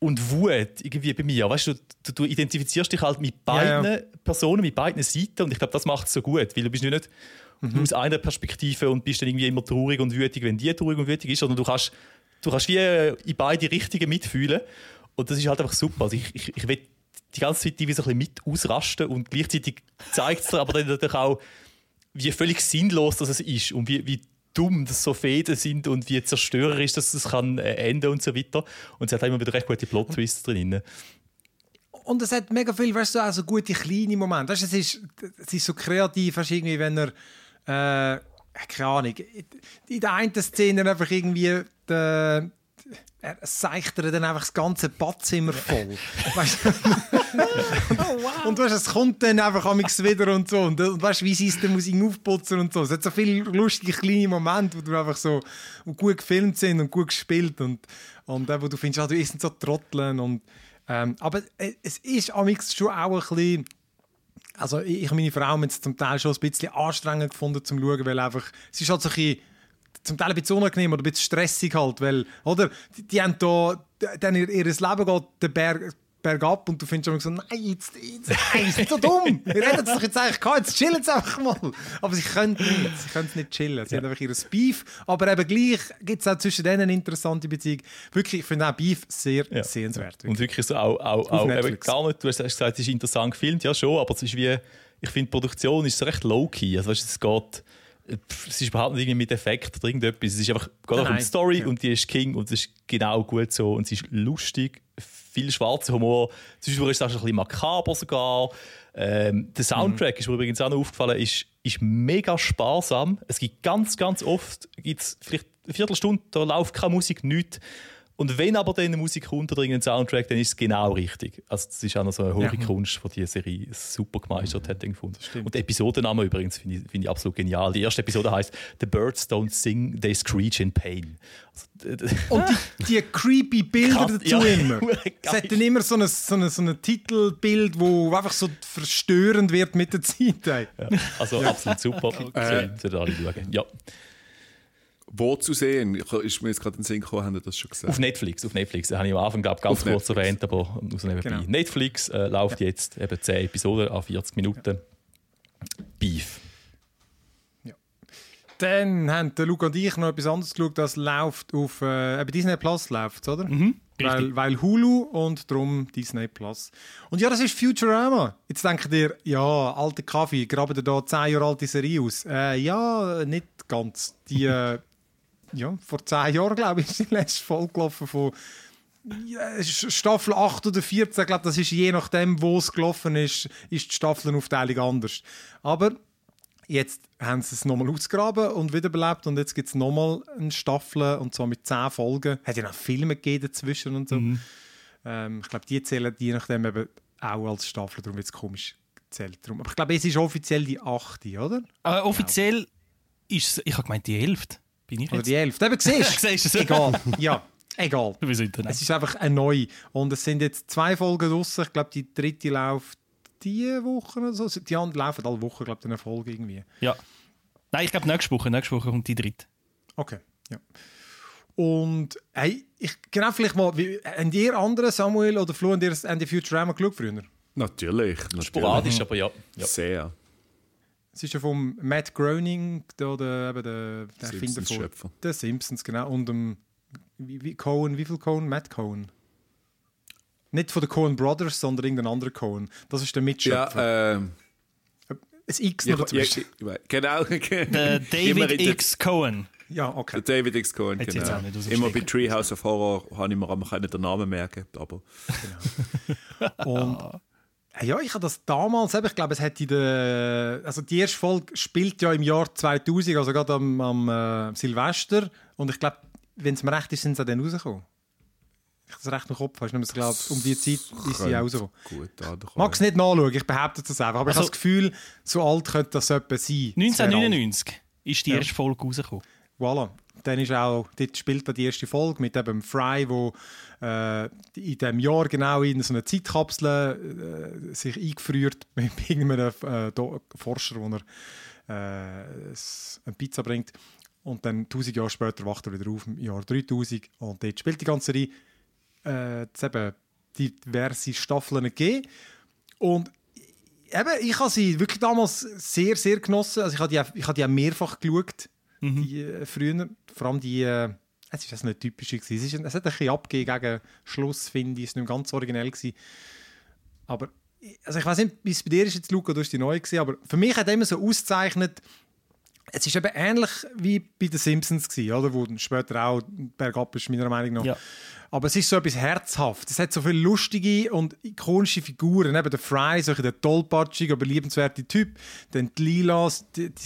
Speaker 5: und Wut irgendwie bei mir. Weißt du, du, du identifizierst dich halt mit beiden ja, ja. Personen, mit beiden Seiten und ich glaube, das macht es so gut, weil du bist nicht mhm. aus einer Perspektive und bist dann irgendwie immer traurig und wütig, wenn die traurig und wütig ist, sondern du kannst, du kannst wie in beide Richtungen mitfühlen und das ist halt einfach super. Also ich, ich, ich will die ganze Zeit irgendwie so ein bisschen mit ausrasten und gleichzeitig zeigt es aber dann natürlich auch, wie völlig sinnlos das ist und wie, wie dumm das so Fäden sind und wie zerstörerisch das, das kann äh, enden und so weiter. Und es hat immer wieder recht gute Plot-Twists drin.
Speaker 3: Und es hat mega viel, weißt du, also gute kleine Momente. Weißt, es, ist, es ist so kreativ, weißt, irgendwie, wenn er, äh, keine Ahnung, in der einen Szene einfach irgendwie die, er seichtert dann einfach das ganze Badzimmer voll. weißt, oh, wow. Und weißt, es kommt dann einfach am wieder und so. Und, und weißt, wie sie es dann muss aufputzen und so. Es hat so viele lustige kleine Momente, wo du einfach so gut gefilmt sind und gut gespielt und, und wo du findest, ah, du sind so Trotteln und ähm, aber es ist amix schon auch ein bisschen also ich und meine Frau haben es zum Teil schon ein bisschen anstrengend gefunden zum Schauen, weil einfach es ist halt so ein bisschen zum Teil ein bisschen unangenehm oder ein bisschen stressig halt, weil, oder, die, die haben da, dann ihr, ihr Leben geht den Berg, bergab und du findest so, nein, jetzt, jetzt, nein, ist so dumm. Wir hätten es doch jetzt eigentlich gehabt, jetzt chillen sie einfach mal. Aber sie können nicht, sie können nicht chillen. Sie ja. haben einfach ihr Beef. Aber eben gleich gibt es auch zwischen denen eine interessante Beziehung. Wirklich, ich finde auch Beef sehr ja. sehenswert.
Speaker 5: Wirklich. Und wirklich so auch, auch, auch eben gar nicht, du hast gesagt, es ist interessant gefilmt, ja schon, aber es ist wie, ich finde, die Produktion ist so recht low-key. Also weißt, es geht es ist überhaupt nicht mit Effekt oder irgendetwas. Es ist einfach geht
Speaker 3: Nein,
Speaker 5: um die Story
Speaker 3: ja.
Speaker 5: und die ist King und es ist genau gut so. Und sie ist lustig, viel schwarzer Humor. Zwischendurch ist es auch schon ein bisschen makaber sogar. Ähm, der Soundtrack ist mir übrigens auch noch aufgefallen, ist, ist mega sparsam. Es gibt ganz, ganz oft gibt's vielleicht eine Viertelstunde, da läuft keine Musik, nichts. Und wenn aber dann eine Musik kommt oder irgendein Soundtrack, dann ist es genau richtig. Also das ist auch noch so eine hohe
Speaker 3: Ja.
Speaker 5: Kunst, die diese Serie super gemeistert hat. den gefunden. Und der Episodenname übrigens finde ich, finde ich absolut genial. Die erste Episode heißt The Birds Don't Sing, They Screech in Pain. Also,
Speaker 3: Und die, die creepy Bilder
Speaker 5: Krass,
Speaker 3: dazu
Speaker 5: ja.
Speaker 3: immer. Es hat dann immer so ein, so ein, so ein Titelbild, wo einfach so verstörend wird mit der Zeit.
Speaker 5: ja, also absolut super. Äh, Sollten alle schauen. Ja.
Speaker 4: Wo zu sehen? Ich- Ist mir jetzt gerade in den Sinn gekommen, haben Sie das schon gesagt?
Speaker 5: Auf Netflix, auf Netflix. Das habe ich am Anfang glaub, ganz
Speaker 4: Auf
Speaker 5: kurz
Speaker 4: Netflix.
Speaker 5: erwähnt, aber aus nebenbei.
Speaker 3: Genau.
Speaker 5: Netflix äh, läuft jetzt eben 10 Episoden an 40 Minuten. Beef.
Speaker 3: Dann haben der Luca und ich noch etwas anderes geschaut, das läuft auf äh, eben Disney Plus, läuft oder? weil, weil Hulu und darum Disney Plus. Und ja, das ist Futurama. Jetzt denkt ihr, ja, alter Kaffee, graben da 10 Jahre alte Serie aus? Äh, ja, nicht ganz. Die, äh, ja, vor 10 Jahren, glaube ich, ist die letzte Folge gelaufen von es Staffel 8 oder 14, ich glaube, das ist je nachdem, wo es gelaufen ist, ist die Staffelnaufteilung anders. Aber jetzt haben sie es nochmal ausgegraben und wiederbelebt und jetzt gibt es nochmal eine Staffel und zwar mit 10 Folgen. Hat ja noch Filme gegeben dazwischen und so. Ähm, ich glaube, die zählen je nachdem eben auch als Staffel, darum wird es komisch gezählt. Darum. Aber ich glaube, es ist offiziell die 8, oder?
Speaker 1: Äh, offiziell ist es, ich habe gemeint, die Hälfte. Bin ich
Speaker 3: Oder
Speaker 1: jetzt?
Speaker 3: die 11. Eben, siehst
Speaker 1: du?
Speaker 3: Egal. Ja, egal.
Speaker 1: Wir sind dann.
Speaker 3: Es ist einfach eine neue. Und es sind jetzt zwei Folgen draussen. Ich glaube, die dritte läuft diese Woche oder so. Die anderen laufen alle Wochen, glaube ich, eine Folge irgendwie.
Speaker 1: Ja. Nein, ich glaube, nächste Woche, nächste Woche kommt die dritte.
Speaker 3: Okay, ja. Und hey, ich genau vielleicht mal, wie, haben ihr andere, Samuel oder Flo, habt ihr habt ihr Futurama geschaut früher?
Speaker 4: Natürlich. natürlich.
Speaker 5: Sporadisch, aber ja. ja.
Speaker 4: Sehr.
Speaker 3: Es ist ja vom Matt Groening, der, der, eben der, der Erfinder von
Speaker 4: Simpsons-Schöpfer.
Speaker 3: der Simpsons, genau. Und dem wie, wie Cohen, wie viel Cohen? Matt Cohen. Nicht von den Cohen Brothers, sondern irgendein anderer Cohen. Das ist der Mitschöpfer.
Speaker 4: Ja, ähm,
Speaker 3: Ein X noch dazwischen.
Speaker 4: ja, genau.
Speaker 1: Der David X. Cohen.
Speaker 3: Ja, okay.
Speaker 4: Der David X. Cohen,
Speaker 1: jetzt
Speaker 4: genau. Immer bei. Treehouse of Horror habe ich mir den Namen merken, aber
Speaker 3: Und äh, ja, ich habe das damals, ich glaube, es hat in der, also die erste Folge spielt ja im Jahr 2000, also gerade am, am äh, Silvester. Und ich glaube, wenn es mir recht ist, sind sie dann rausgekommen. Ich habe das recht im Kopf, hast du nicht mehr glaube um die Zeit ist sie auch rausgekommen.
Speaker 4: gut. Ja,
Speaker 3: Mag es nicht nachschauen, ich behaupte das einfach. Aber ich
Speaker 1: Also-
Speaker 3: habe das Gefühl, so alt könnte das etwa sein.
Speaker 1: 1999 ist die
Speaker 3: Ja.
Speaker 1: erste Folge rausgekommen.
Speaker 3: Voilà. Dann ist auch, dort spielt er die erste Folge mit eben Fry, wo äh, in diesem Jahr genau in so eine Zeitkapsel äh, sich eingefriert mit irgendeinem äh, Forscher, wo er äh, eine Pizza bringt. Und dann 1000 Jahre später wacht er wieder auf im Jahr 3000 und dort spielt die ganze Serie äh, es eben diverse Staffeln gegeben. Und eben, ich habe sie wirklich damals sehr, sehr genossen. Also ich habe die, ich die auch mehrfach geschaut, die äh, früher. Vor allem die, äh, es ist das nicht typisch gewesen. Es, ist, es hat ein bisschen abgegeben gegen Schluss, finde ich. Es war nicht ganz originell. Gewesen. Aber also ich weiß nicht, wie es bei dir ist jetzt, Luca, du hast die neue gesehen, aber für mich hat immer so ausgezeichnet, es ist eben ähnlich wie bei den Simpsons gewesen, oder? Wo später auch bergab ist, meiner Meinung nach.
Speaker 1: Ja.
Speaker 3: Aber es ist so etwas herzhaft. Es hat so viele lustige und ikonische Figuren. Eben der Fry, so ein der tollpatschige, aber liebenswerte Typ. Dann die Lilas, die, die,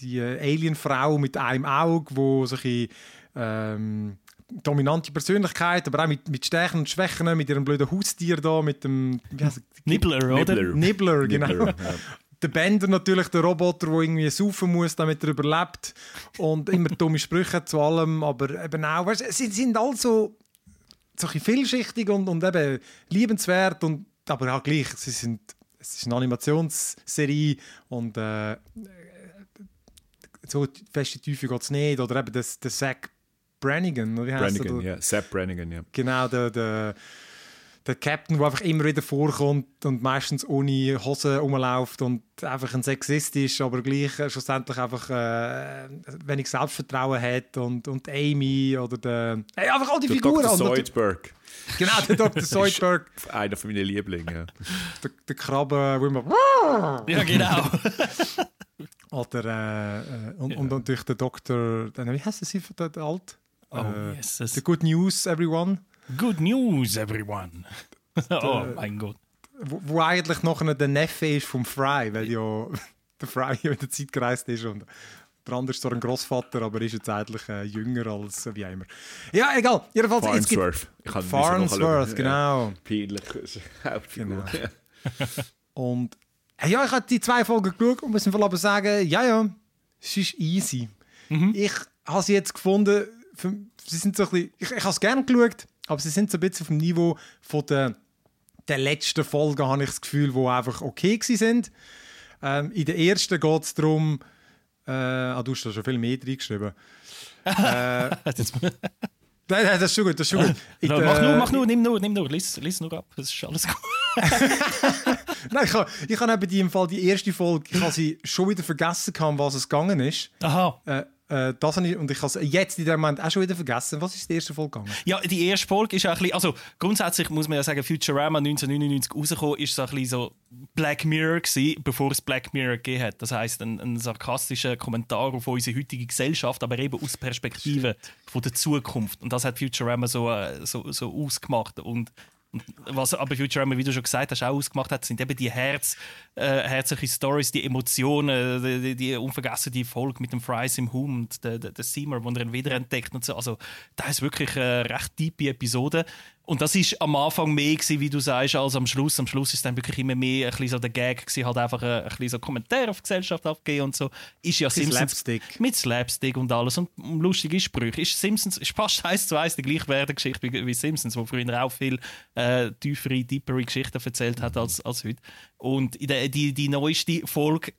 Speaker 3: die Alien-Frau mit einem Auge, wo so ein bisschen, ähm, dominante Persönlichkeit, aber auch mit, mit Stärken und Schwächen, mit ihrem blöden Haustier da, mit dem wie heisst er?
Speaker 1: Nibbler, oder?
Speaker 4: Nibbler.
Speaker 3: Nibbler, genau.
Speaker 4: Nibbler, ja.
Speaker 3: Der Bender natürlich, der Roboter, der irgendwie saufen muss, damit er überlebt. Und immer dumme Sprüche zu allem, aber eben auch, weißt, sie sind alle so, so vielschichtig und, und eben liebenswert, und, aber auch gleich, sie sind, es ist eine Animationsserie und äh, so feste Tiefe geht es nicht. Oder eben das, der Zack Brannigan, oder wie heißt er?
Speaker 4: Brannigan,
Speaker 3: Der-
Speaker 4: ja. Sepp Brannigan, ja.
Speaker 3: Genau, der, der, der Captain, der einfach immer wieder vorkommt und meistens ohne Hose rumläuft und einfach ein Sexist ist, aber gleich schlussendlich einfach äh, wenig Selbstvertrauen hat und, und Amy oder der... Hey, einfach all die
Speaker 4: Der
Speaker 3: Figuren.
Speaker 4: Dr. Zoidberg.
Speaker 3: Genau, der Dr. Zoidberg,
Speaker 4: Einer von meinen Lieblingen. Ja.
Speaker 3: der, der Krabbe, wo immer...
Speaker 1: Ja, genau.
Speaker 3: Oder, äh, und, ja. und natürlich der Doktor, wie heißt der Alt?
Speaker 1: Oh, äh, yes.
Speaker 3: The Good News, Everyone.
Speaker 1: Good News, Everyone. oh mein Gott.
Speaker 3: Wo, wo, eigentlich noch der Neffe ist vom Fry, weil ja der Fry in der Zeit gereist ist und der andere ist zwar ein Großvater, aber ist jetzt eigentlich äh, jünger als äh, wie immer. Ja, egal. Jedenfalls,
Speaker 4: Farnsworth.
Speaker 3: Farnsworth, genau.
Speaker 4: Ja, peinlich.
Speaker 3: Genau. und ja, ich habe die zwei Folgen geschaut und muss aber sagen, ja, ja, es ist easy. Mhm. Ich habe sie jetzt gefunden, für, sie sind so ein bisschen, ich, ich habe es gerne geschaut, aber sie sind so ein bisschen auf dem Niveau von der, der letzten Folge, habe ich das Gefühl, wo einfach okay sind. Ähm, in der ersten geht es darum, äh, ah, du hast da schon viel mehr reingeschrieben. äh, Nein, nein, das ist schon gut, das ist schon gut.
Speaker 1: Ich, no, mach nur, mach nur, nimm nur, nimm nur, lies, lies nur ab, das ist alles gut.
Speaker 3: nein, ich habe ich hab eben die, im Fall die erste Folge, ich habe sie schon wieder vergessen, was es gegangen ist.
Speaker 1: Aha.
Speaker 3: Äh, äh, das habe ich, und ich habe es jetzt in dem Moment auch schon wieder vergessen. Was ist die erste Folge gegangen?
Speaker 1: Ja, die erste Folge ist auch ein bisschen, also grundsätzlich muss man ja sagen, Futurama 1999 rausgekommen, ist so ein bisschen so Black Mirror gewesen, bevor es Black Mirror gegeben hat. Das heisst, ein, ein sarkastischer Kommentar auf unsere heutige Gesellschaft, aber eben aus Perspektive von der Zukunft. Und das hat Futurama so, äh, so, so ausgemacht und was aber Futurama, wie du schon gesagt hast, auch ausgemacht hat, sind eben die Herz, äh, herzlichen Stories, die Emotionen, die, die, unvergessene Folge mit dem Fries im Hum und der, der, Seymour, wo er ihn wiederentdeckt und so. Also, das ist wirklich eine recht tiefe Episode. Und das ist am Anfang mehr gewesen, wie du sagst, als am Schluss. Am Schluss ist dann wirklich immer mehr ein bisschen so der Gag gewesen, halt einfach ein, ein bisschen so Kommentar auf die Gesellschaft abgeben und so. Ist ja Simpsons
Speaker 3: Slapstick.
Speaker 1: mit Slapstick und alles und lustige Sprüche. Ist Simpsons ist fast eins zu eins die gleiche Geschichte wie, wie Simpsons, wo früher auch viel äh, tiefere, deepere Geschichten erzählt hat als, als heute. Und die, die neueste Folge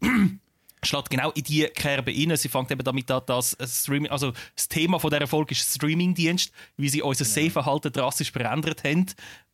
Speaker 1: schlägt genau in die Kerbe rein. Sie fängt eben damit an, dass Streaming, also das Thema von dieser Folge ist Streamingdienst, wie sie unser Sehverhalten drastisch verändert haben.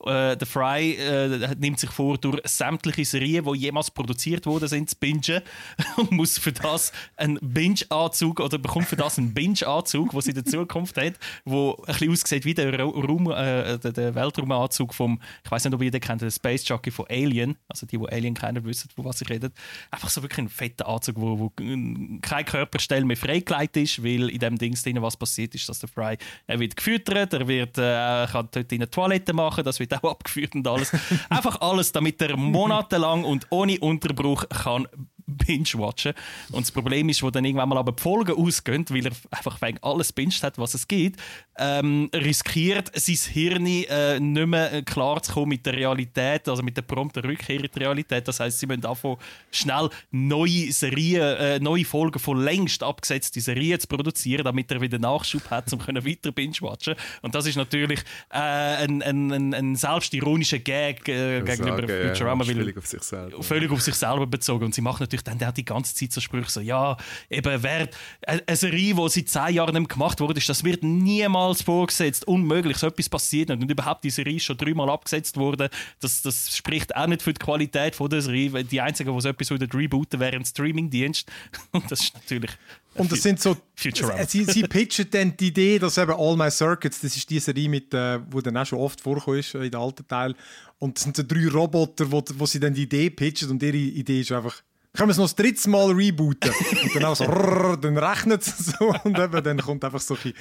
Speaker 1: Äh, der Fry äh, nimmt sich vor, durch sämtliche Serien, die jemals produziert wurden, sind zu bingen und muss für das einen Binge-Anzug oder bekommt für das einen Binge-Anzug, den sie in der Zukunft hat, wo ein bisschen aussieht wie der, Raum, äh, der, der Weltraumanzug vom, ich weiß nicht, ob ihr den kennt, der Space Jockey von Alien, also die, die Alien kennen, wissen, von was ich rede. Einfach so wirklich ein fetter Anzug, wo, wo keine Körperstelle mehr freigelegt ist, weil in dem Ding drin was passiert ist, dass der Fry, er wird gefüttert, er wird, äh, kann dort in eine Toilette machen, das wird auch abgeführt und alles. Einfach alles, damit er monatelang und ohne Unterbruch kann binge-watchen. Und das Problem ist, wo dann irgendwann mal aber die Folgen ausgehen, weil er einfach wegen alles binged hat, was es gibt, ähm, riskiert sein Hirn äh, nicht mehr klar zu kommen mit der Realität, also mit der prompten Rückkehr in die Realität. Das heißt, sie müssen davon schnell neue Serien, äh, neue Folgen von längst abgesetzten Serien zu produzieren, damit er wieder Nachschub hat, um weiter binge-watchen. Und das ist natürlich äh, ein, ein, ein, ein selbstironischer Gag äh, gegenüber
Speaker 4: sagen, Futurama. Ja, völlig auf sich selber.
Speaker 1: Völlig auf sich selber bezogen. Und sie macht natürlich dann die ganze Zeit so Sprüche so, ja, eben, wer, eine Serie, die seit zehn Jahren nicht gemacht wurde, das wird niemals vorgesetzt. Unmöglich, so etwas passiert nicht. Und überhaupt, die Serie ist schon dreimal abgesetzt worden. Das, das spricht auch nicht für die Qualität von der Serie. Die einzigen, die so etwas rebooten, wären Streamingdienst. Und das ist natürlich
Speaker 3: und das sind so. Sie, sie pitchen dann die Idee, dass eben All My Circuits, das ist die Serie, mit, äh, wo dann auch schon oft vorkommt ist, in den alten Teil. Und es sind so drei Roboter, wo, wo sie dann die Idee pitchen und ihre Idee ist einfach, können wir es noch das dritte Mal rebooten? Und dann auch so, rrr, dann rechnet es so und eben, dann kommt einfach so ein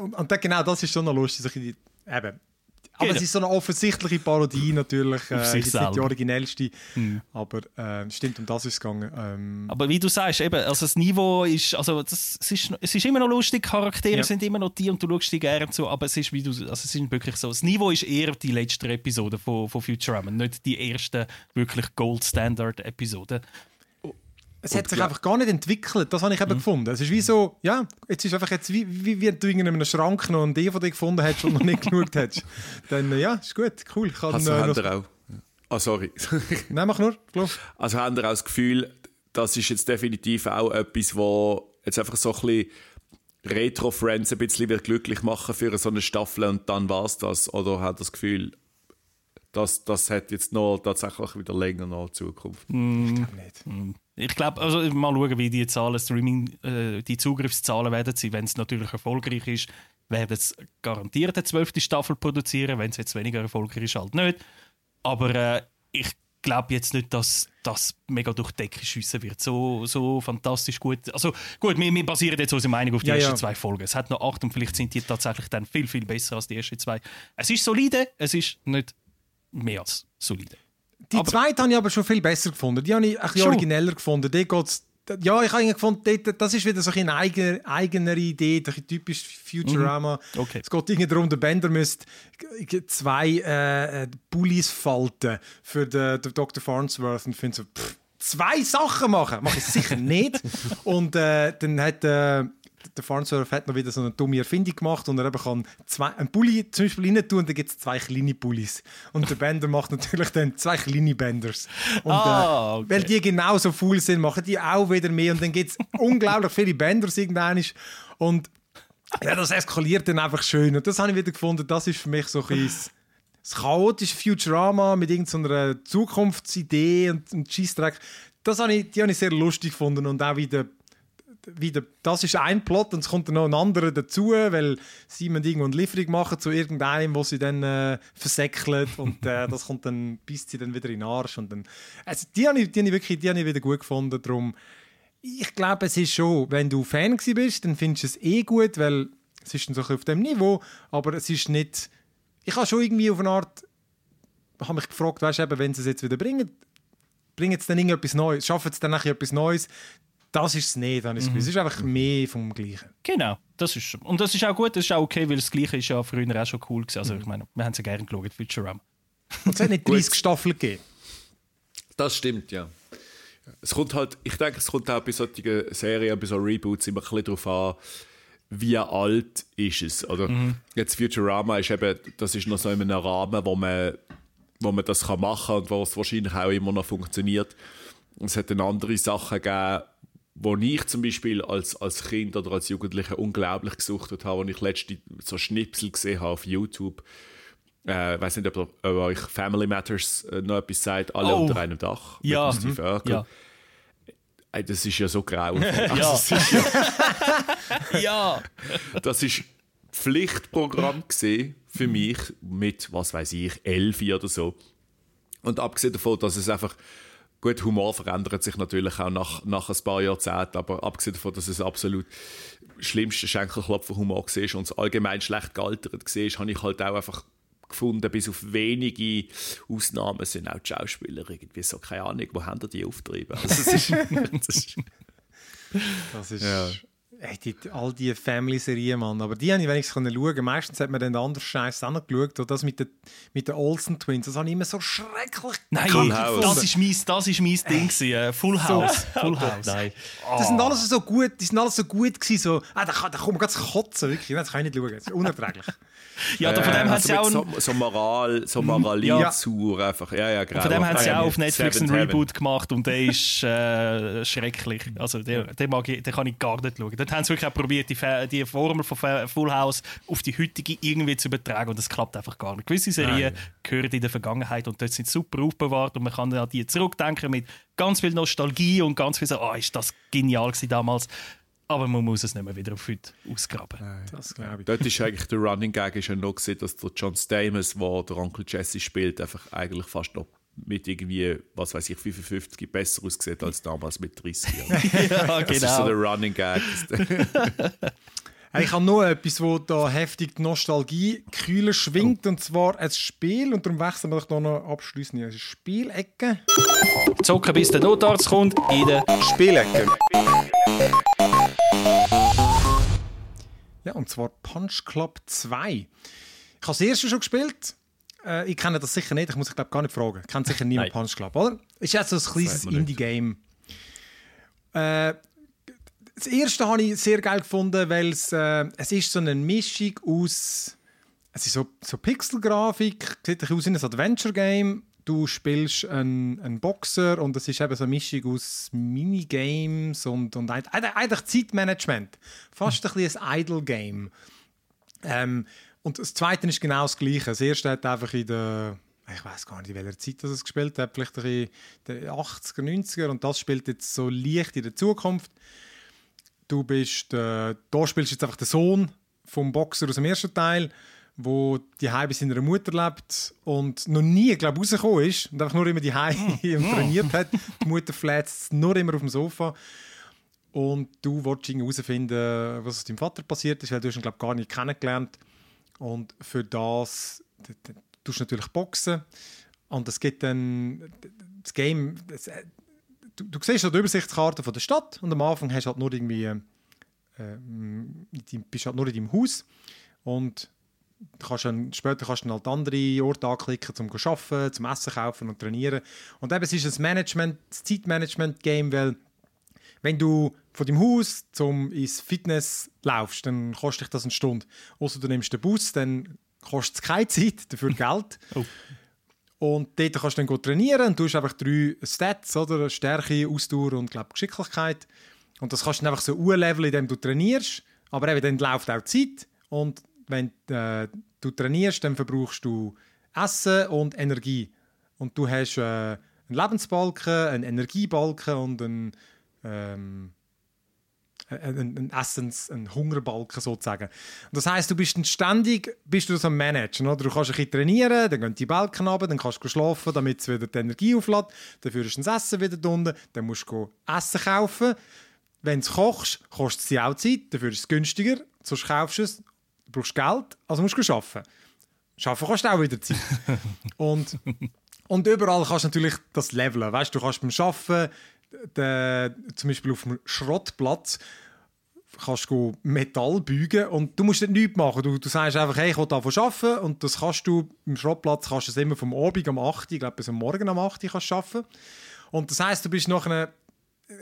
Speaker 3: Und, und dann, genau das ist schon noch lustig. So ein eben, aber es ist so eine offensichtliche Parodie natürlich. Auf äh, sich nicht die originellste. Mhm. Aber äh, stimmt, um das ist es gegangen. Ähm,
Speaker 1: aber wie du sagst, eben, also das Niveau ist, also das, es, ist, es ist immer noch lustig, Charaktere ja. sind immer noch die und du schaust die gerne zu, aber es ist, wie du, also es ist wirklich so, das Niveau ist eher die letzte Episode von, von Futurama, nicht die erste wirklich Gold Standard Episode.
Speaker 3: Es hat sich einfach gar nicht entwickelt, das habe ich eben mhm. gefunden. Es ist wie so, ja, jetzt ist einfach jetzt wie, wie, wie du in einem Schrank noch einen DVD gefunden hast und noch nicht geschaut hast. Dann, ja, ist gut, cool.
Speaker 4: Kann, also äh, ihr auch... Ah, oh, sorry.
Speaker 3: Nein, mach nur,
Speaker 4: glaub. Also habt ihr auch das Gefühl, das ist jetzt definitiv auch etwas, wo jetzt einfach so ein bisschen Retro-Friends ein bisschen wieder glücklich machen für so eine Staffel und dann war es das? Oder hat das Gefühl, das, das hat jetzt noch tatsächlich wieder länger noch Zukunft?
Speaker 1: Mm. Ich glaube nicht. Mm. Ich glaube, also mal schauen, wie die Zahlen, Streaming, äh, die Zugriffszahlen werden sein. Wenn es natürlich erfolgreich ist, werden es garantiert eine zwölfte Staffel produzieren. Wenn es jetzt weniger erfolgreich ist, halt nicht. Aber äh, ich glaube jetzt nicht, dass das mega durch die Decke schiessen wird. So, so fantastisch gut. Also gut, wir, wir basieren jetzt unsere Meinung auf die
Speaker 3: Ja,
Speaker 1: ersten
Speaker 3: ja.
Speaker 1: zwei Folgen. Es hat noch acht und vielleicht sind die tatsächlich dann viel, viel besser als die ersten zwei. Es ist solide, es ist nicht mehr als solide.
Speaker 3: Die
Speaker 1: Aber-
Speaker 3: zweite habe ich aber schon viel besser gefunden. Die habe ich ein bisschen
Speaker 1: Schon?
Speaker 3: origineller gefunden. Die geht's, ja, ich habe gefunden, dort- das ist wieder so eine eigene, eigenere Idee, ein typisch Futurama.
Speaker 1: Mhm. Okay.
Speaker 3: Es geht irgendwie darum, der Bender müsste zwei äh, äh, Pullis falten für den, den Dr. Farnsworth und finde so, pff, zwei Sachen machen, mache ich sicher nicht. und äh, dann hat äh, der Farnsworth hat noch wieder so eine dumme Erfindung gemacht und er eben kann zwei, einen Pulli zum Beispiel rein tun und dann gibt es zwei kleine Pullis. Und der Bender macht natürlich dann zwei kleine Benders. Und,
Speaker 1: Ah,
Speaker 3: äh,
Speaker 1: okay.
Speaker 3: Weil die genauso faul sind, machen die auch wieder mehr und dann gibt es unglaublich viele Benders irgendwann. Und ja, das eskaliert dann einfach schön. Und das habe ich wieder gefunden, das ist für mich so ein bisschen das chaotische Futurama mit irgendeiner Zukunftsidee und, und Scheissdreck. Das habe ich, die habe ich sehr lustig gefunden und auch wieder, wieder das ist ein Plot und es kommt dann noch ein anderer dazu, weil sie müssen irgendwo eine Lieferung machen zu irgendeinem, wo sie dann äh, versäckelt und äh, das kommt dann, beißt sie dann wieder in den Arsch und dann, also die habe ich, die ich wirklich, die habe ich wieder gut gefunden, darum ich glaube, es ist schon, wenn du Fan bist, dann findest du es eh gut, weil es ist dann so auf dem Niveau, aber es ist nicht, ich habe schon irgendwie auf eine Art, habe mich gefragt, weißt du, wenn sie es jetzt wieder bringen, bringen sie dann irgendetwas Neues, schaffen sie dann etwas Neues, das ist es nicht, habe ich das Gefühl. es ist einfach mehr vom Gleichen.
Speaker 1: Genau, das ist Und das ist auch gut, das ist auch okay, weil das Gleiche ist ja früher auch schon cool gewesen.
Speaker 3: Mhm.
Speaker 1: Also ich meine, wir haben es ja gerne geschaut, Futurama.
Speaker 3: Und es hat nicht 30 Staffeln gegeben.
Speaker 4: Das stimmt, ja. Es kommt halt, ich denke, es kommt auch bei solchen Serien, bei so Reboots immer ein bisschen darauf an, wie alt ist es. Oder jetzt Futurama ist eben, das ist noch so in einem Rahmen, wo man, wo man das kann machen und wo es wahrscheinlich auch immer noch funktioniert. Es hat dann andere Sachen gegeben, wo ich zum Beispiel als, als Kind oder als Jugendlicher unglaublich gesuchtet habe, wo ich letzte so Schnipsel gesehen habe auf YouTube. Äh, ich weiß nicht, ob, ob euch Family Matters äh, noch etwas sagt, alle
Speaker 1: Oh.
Speaker 4: unter einem Dach.
Speaker 1: Ja,
Speaker 4: Steve Urkel.
Speaker 1: Ja.
Speaker 4: Ey, das ist ja so grauenvoll. Also,
Speaker 1: Ja.
Speaker 4: das ist ja
Speaker 1: ja.
Speaker 4: das ist Pflichtprogramm gesehen für mich mit, was weiß ich, elf oder so. Und abgesehen davon, dass es einfach gut Humor verändert sich natürlich auch nach, nach ein paar Jahrzehnten, aber abgesehen davon, dass es absolut schlimmste Schenkelklopfer-Humor war und es allgemein schlecht gealtert war, habe ich halt auch einfach gefunden, bis auf wenige Ausnahmen sind auch die Schauspieler irgendwie so, keine Ahnung, wo haben die auftrieben? Also es ist, das ist,
Speaker 3: Das ist.
Speaker 4: Ja.
Speaker 3: Ey, die, all die Family-Serien, Mann. Aber die habe ich wenigstens schauen. Meistens hat man dann den anderen Scheiß auch noch geschaut. Und das mit den, mit den Olsen-Twins, das habe ich immer so schrecklich
Speaker 1: Nein,
Speaker 4: Full
Speaker 1: das
Speaker 4: House.
Speaker 1: ist mein, das ist mein Ding. gewesen, äh, Full House. Full House.
Speaker 5: Nein.
Speaker 3: Das sind alles so gut, die sind alles so gut gewesen, so, ah, da, kann- da kommt man ganz kotzen, wirklich, das kann ich nicht schauen, das ist unerträglich.
Speaker 1: Ja, da- von dem
Speaker 4: Äh,
Speaker 1: hat sie auch
Speaker 4: also
Speaker 1: ein,
Speaker 4: mit so, so Moral, so Moralizur einfach. Ja, ja, genau.
Speaker 1: von dem haben sie auch auf Netflix einen Reboot gemacht und der ist äh, schrecklich. Also den, den, mag ich, den kann ich gar nicht schauen. Dort haben sie wirklich auch probiert, die, die Formel von Full House auf die heutige irgendwie zu übertragen und das klappt einfach gar nicht. Gewisse Serien gehören in der Vergangenheit und dort sind sie super aufbewahrt und man kann an die zurückdenken mit ganz viel Nostalgie und ganz viel so, ah, ist das genial gewesen damals. Aber man muss es nicht mehr wieder auf heute ausgraben.
Speaker 3: Das glaube ich.
Speaker 4: Dort ist eigentlich der Running Gag ist ja noch gesehen, dass der John Stamos, der der Onkel Jesse spielt, einfach eigentlich fast noch mit irgendwie, was weiß ich, 55 besser aussieht als damals mit 30 Jahren.
Speaker 1: ja,
Speaker 4: Das ist so
Speaker 1: genau.
Speaker 4: der Running Gag.
Speaker 3: Ich habe noch etwas, wo da heftig die Nostalgie kühler schwingt, und zwar ein Spiel, und darum wechseln wir doch da noch abschließend in eine Spielecke.
Speaker 1: Zocken bis der Notarzt kommt in der
Speaker 3: Spielecke. Ja, und zwar Punch Club 2. Ich habe das erste schon gespielt. Äh, ich kenne das sicher nicht, ich muss ich glaube gar nicht fragen. Kennt sicher niemand. Punch Club, oder? Ist jetzt so ein kleines. Indie-Game. Äh, das erste habe ich sehr geil gefunden, weil es, äh, es ist so eine Mischung aus es ist so, so Pixelgrafik, sieht ein aus wie ein Adventure-Game. Du spielst einen, einen Boxer und es ist eben so eine Mischung aus Minigames und, und eig- eig- eigentlich Zeitmanagement. Fast ein bisschen ein Idle-Game. Ähm, und das zweite ist genau das Gleiche. Das erste hat einfach in der, ich weiß gar nicht, in welcher Zeit das es gespielt hat, vielleicht in den 80er, 90er und das spielt jetzt so leicht in der Zukunft. Du bist, äh, da spielst du jetzt einfach den Sohn vom Boxer aus dem ersten Teil, wo die bei seiner Mutter lebt und noch nie, glaube ich, rausgekommen ist und einfach nur immer die mm. trainiert hat. Die Mutter flätzt nur immer auf dem Sofa. Und du wolltest herausfinden, was aus deinem Vater passiert ist, weil du ihn, glaube gar nicht kennengelernt. Und für das tust du natürlich boxen. Und es gibt dann das Game. Das, äh, du, du siehst halt die Übersichtskarte von der Stadt und am Anfang hast du halt nur irgendwie. Äh, bist halt nur in deinem Haus. Und kannst dann, später kannst du dann halt andere Orte anklicken, zum zu arbeiten, zum Essen kaufen und trainieren. Und eben, es ist ein Management, Zeitmanagement-Game, weil wenn du von deinem Haus zum ins Fitness laufst, dann kostet dich das eine Stunde. Außer du nimmst den Bus, dann kostet es keine Zeit, dafür Geld. oh. Und dort kannst du dann trainieren und du hast einfach drei Stats, oder? Stärke, Ausdauer und glaub, Geschicklichkeit. Und das kannst du dann einfach so leveln, indem du trainierst. Aber eben, dann läuft auch Zeit. Und wenn äh, du trainierst, dann verbrauchst du Essen und Energie. Und du hast äh, einen Lebensbalken, einen Energiebalken und einen, ähm, einen, einen Essens-, einen Hungerbalken sozusagen. Das heißt, du bist ständig bist du so am Managen. Oder? Du kannst ein bisschen trainieren, dann gehen die Balken runter, dann kannst du schlafen, damit es wieder die Energie auflädt. Dann führst du das Essen wieder unten, dann musst du Essen kaufen. Wenn du kochst, kostet es auch Zeit, dafür ist es günstiger, sonst kaufst du es du brauchst Geld, also musst du arbeiten. Arbeiten kannst du auch wieder Zeit. und, und überall kannst du natürlich das leveln. Weißt, du kannst beim Arbeiten, de, zum Beispiel auf dem Schrottplatz, kannst du Metall beugen und du musst dort nichts machen. Du, du sagst einfach, hey, ich will davon arbeiten und das kannst du, im Schrottplatz kannst du es immer vom Abend am 8 ich glaube bis am Morgen am 8 kannst arbeiten. Und das heisst, du bist nachher,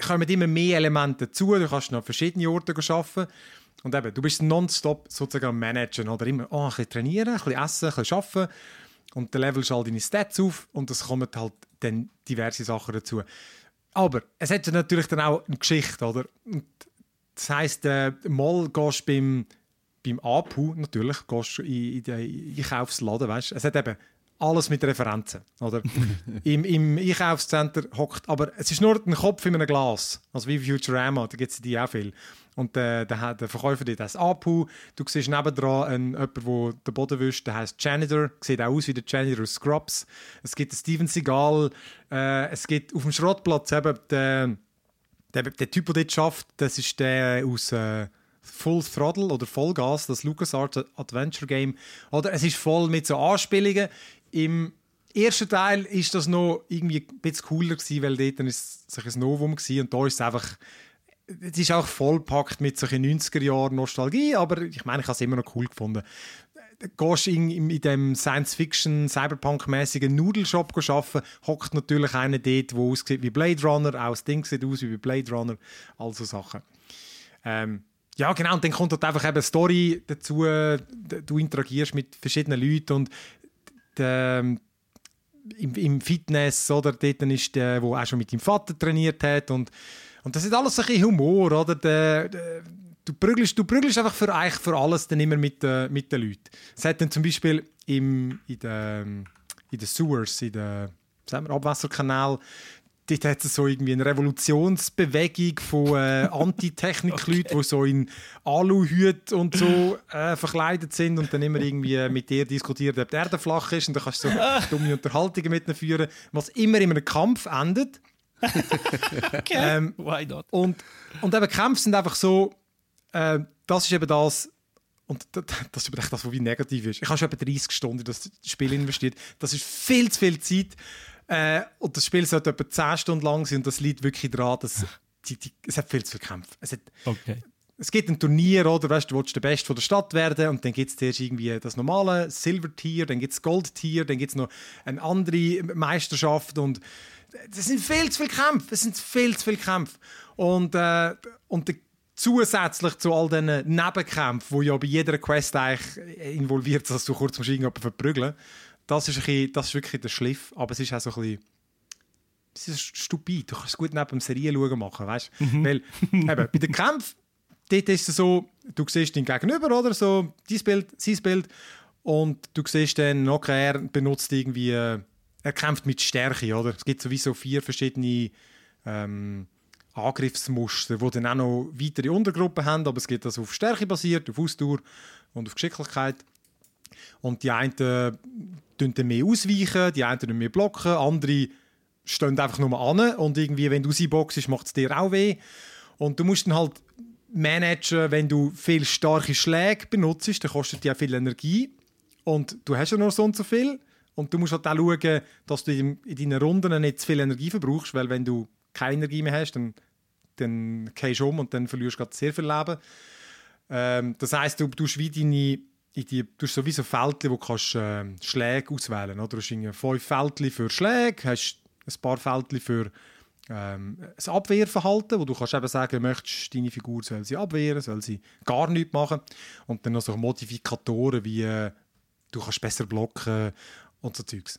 Speaker 3: kommen immer mehr Elemente dazu, du kannst noch an verschiedenen Orten arbeiten. Und eben, du bist nonstop sozusagen am Managen oder immer oh, ein bisschen trainieren, ein bisschen essen, ein bisschen arbeiten und dann levelst du all deine Stats auf und es kommen halt dann diverse Sachen dazu. Aber es hat natürlich dann auch eine Geschichte, oder? Das heisst, äh, mal gehst du beim, beim Apu, natürlich, gehst du in, in den Einkaufsladen, weißt Es hat eben alles mit Referenzen. Oder? Im, Im Einkaufscenter hockt, aber es ist nur ein Kopf in einem Glas, also wie Futurama, da gibt es die auch viel. Und der, der, der Verkäufer dort heißt Apu. Du siehst nebendran einen, jemanden, der den Boden wischt, der heißt Janitor. Sieht auch aus wie der Janitor Scrubs. Es gibt einen Steven Seagal. Äh, es gibt auf dem Schrottplatz eben den, der, der Typ, der dort schafft, das ist der aus äh, Full Throttle oder Vollgas, das LucasArts Adventure Game. Oder es ist voll mit so Anspielungen. Im ersten Teil ist das noch irgendwie ein bisschen cooler gewesen, weil dort ist es ein Novum war und da ist es einfach es ist auch vollpackt mit solchen 90er Jahren Nostalgie, aber ich meine, ich habe es immer noch cool gefunden. Du gehst in, in, in dem Science-Fiction, Cyberpunk-mäßigen Nudelshop arbeiten, hockt natürlich einer dort, der aussieht wie Blade Runner, auch das Ding sieht aus wie Blade Runner, also Sachen. Ähm, ja, genau, und dann kommt dort einfach eben eine Story dazu, du interagierst mit verschiedenen Leuten und der, ähm, im, im, Fitness, oder, dort ist der, der auch schon mit dem Vater trainiert hat und und das ist alles ein bisschen Humor, oder? Der, der, du, prügelst, du prügelst einfach für, eigentlich für alles dann immer mit, äh, mit den Leuten. Es hat dann zum Beispiel im, in den in de Sewers, in den Abwasserkanal, dort hat es so irgendwie eine Revolutionsbewegung von äh, Antitechnik-Leuten, die so in Aluhüte und so äh, verkleidet sind und dann immer irgendwie mit dir diskutieren, ob die Erde flach ist und dann kannst du so dumme Unterhaltungen mit ihnen führen, was immer in einem Kampf endet.
Speaker 1: Okay. Ähm, Why not?
Speaker 3: Und, und eben Kämpfe sind einfach so, äh, das ist eben das, und das, ist eben das, was wie negativ ist. Ich habe schon etwa 30 Stunden in das Spiel investiert. Das ist viel zu viel Zeit. Äh, und das Spiel sollte etwa 10 Stunden lang sein und das liegt wirklich daran, dass die, die, es hat viel zu viel Kämpfe. Es, hat,
Speaker 1: okay.
Speaker 3: Es gibt ein Turnier, oder? Weißt, du willst der Beste von der Stadt werden und dann gibt es zuerst irgendwie das normale Silver-Tier, dann gibt es Gold-Tier, dann gibt es noch eine andere Meisterschaft und das sind viel zu viele Kämpfe. Es sind viel zu viele Kämpfe. Und, äh, und zusätzlich zu all diesen Nebenkämpfen, die ja bei jeder Quest eigentlich involviert sind, dass du kurz musst irgendjemanden verprügeln das ist, ein bisschen, das ist wirklich der Schliff. Aber es ist auch so ein bisschen es ist stupid. Du kannst es gut neben dem Serien schauen machen, weißt? Mhm. Weil eben, bei den Kämpfen, dort ist es so, du siehst den Gegenüber, oder so, dein Bild, sein Bild, und du siehst dann, okay, er benutzt irgendwie äh, er kämpft mit Stärke, oder? Es gibt sowieso vier verschiedene ähm, Angriffsmuster, die dann auch noch weitere Untergruppen haben, aber es geht also auf Stärke basiert, auf Ausdauer und auf Geschicklichkeit. Und die einen äh, tun dann mehr ausweichen, die einen mehr blocken, andere stehen einfach nur an und irgendwie, wenn du sie boxst, macht es dir auch weh. Und du musst dann halt managen, wenn du viel starke Schläge benutzt, dann kostet die auch viel Energie und du hast ja noch so und so viel und du musst halt auch schauen, dass du in, deinen Runden nicht zu viel Energie verbrauchst, weil wenn du keine Energie mehr hast, dann, dann gehst du um und dann verlierst du sehr viel Leben. Ähm, das heisst, du tust wie deine in die, du hast sowieso Fältchen, wo kannst, äh, Schläge auswählen kannst. Du hast fünf Fältchen für Schläge, hast ein paar Fältchen für ähm, ein Abwehrverhalten, wo du kannst eben sagen, möchtest deine Figur soll sie abwehren, soll sie gar nichts machen. Und dann noch so Modifikatoren wie äh, du kannst besser blocken und so Zeugs.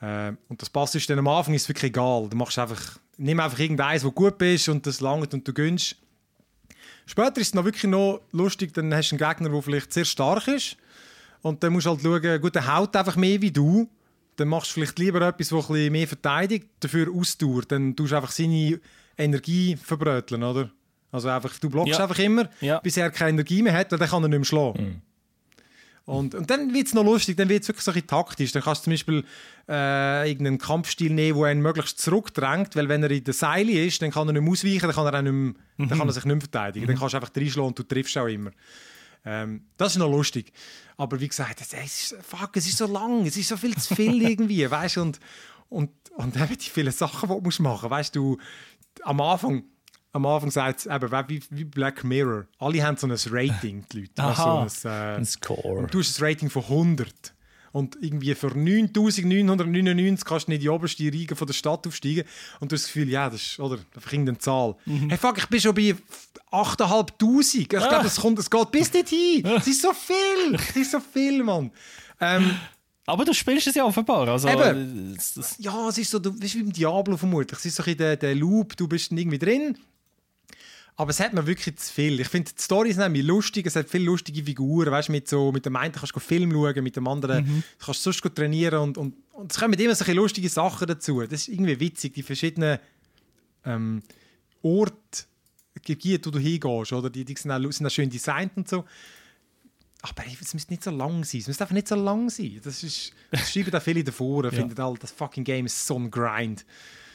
Speaker 3: Äh, und das passt dann am Anfang ist wirklich egal. Du machst einfach, nimm einfach irgendeins, wo gut bist und das langt und du gönnst. Später ist es noch wirklich noch lustig, dann hast du einen Gegner, der vielleicht sehr stark ist und dann musst du halt schauen, gut, der haut einfach mehr wie du dann machst du vielleicht lieber etwas, das ein mehr verteidigt, dafür Ausdauer. Dann tust du einfach seine Energie verbröteln, oder? Also einfach, du blockst ja. einfach immer, ja. bis er keine Energie mehr hat, weil dann kann er nicht mehr schlagen. Mhm. Und, und dann wird es noch lustig, dann wird es wirklich so ein taktisch. Dann kannst du zum Beispiel äh, irgendeinen Kampfstil nehmen, der ihn möglichst zurückdrängt, weil wenn er in der Seile ist, dann kann er nicht mehr ausweichen, dann kann er, auch nicht mehr, mhm. dann kann er sich nicht mehr verteidigen. Mhm. Dann kannst du einfach reinschlagen und du triffst auch immer. Ähm, das ist noch lustig. Aber wie gesagt, es ist, fuck, es ist so lang, es ist so viel zu viel irgendwie, weißt und und und eben die vielen Sachen, die du machen musst, weißt du, am Anfang am Anfang sagt es eben wie, wie Black Mirror. Alle haben so ein Rating, die Leute.
Speaker 5: Aha,
Speaker 3: so ein,
Speaker 5: äh, ein Score.
Speaker 3: du hast ein Rating von 100. Und irgendwie für 9999 kannst du nicht in die oberste von der Stadt aufsteigen. Und du hast das Gefühl, ja, das ist, oder, einfach irgendeine Zahl. Mhm. Hey, fuck, ich bin schon bei 8500. Ich glaube, ah. es, es geht bis dorthin. Es ist so viel. Es ist so viel, Mann. Ähm,
Speaker 1: aber du spielst es ja offenbar. Also,
Speaker 3: Eben. Ja, es ist so, du bist wie im Diablo vermutlich. Es ist so in der, der Loop, du bist irgendwie drin aber es hat mir wirklich zu viel. Ich finde, die Story ist nämlich lustig, es hat viele lustige Figuren. Weißt, mit, so, mit dem einen kannst du Film schauen, mit dem anderen mhm. kannst du sonst trainieren und, und, und es kommen immer solche lustige Sachen dazu. Das ist irgendwie witzig, die verschiedenen ähm, Orte, Gebiete, wo du hingehst, oder? Die, die sind, auch, sind auch schön designt und so. Aber es müsste nicht so lang sein. Es müsste einfach nicht so lang sein. Das, ist, das schreiben da viele davor. ja. finden das fucking Game ist so ein Grind.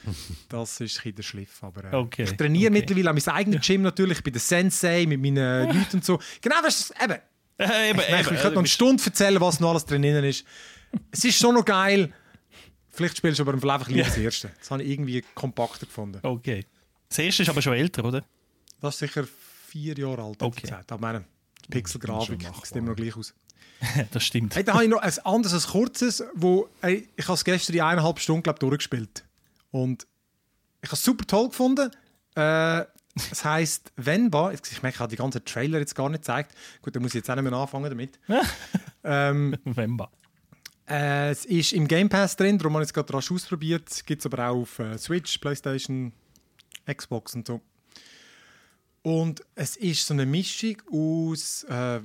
Speaker 3: Das ist ein der Schliff. Aber, äh,
Speaker 1: okay.
Speaker 3: Ich trainiere okay. mittlerweile an meinem eigenen Gym natürlich, bei der Sensei, mit meinen Leuten und so. Genau, das ist eben. Äh, eben, ich, eben, ich könnte noch eine Stunde erzählen, was noch alles drin ist. Es ist schon noch geil. Vielleicht spielst du aber einfach lieber das erste. Das habe ich irgendwie kompakter gefunden.
Speaker 1: Okay. Das erste ist aber schon älter, oder?
Speaker 3: Das ist sicher vier Jahre alt.
Speaker 1: Okay.
Speaker 3: Aber meine Pixelgrafik sieht immer noch gleich aus.
Speaker 1: das stimmt.
Speaker 3: Hey, da habe ich noch ein anderes, ein kurzes, wo ey, ich habe es gestern in eineinhalb Stunden glaub, durchgespielt und ich habe es super toll gefunden. Äh, es heisst Venba. Ich merke, ich habe die ganzen Trailer jetzt gar nicht gezeigt. Gut, dann muss ich jetzt auch nicht mehr anfangen damit. ähm,
Speaker 1: Venba.
Speaker 3: Äh, es ist im Game Pass drin, darum habe ich es gerade rasch ausprobiert. Gibt es aber auch auf äh, Switch, Playstation, Xbox und so. Und es ist so eine Mischung aus. Äh,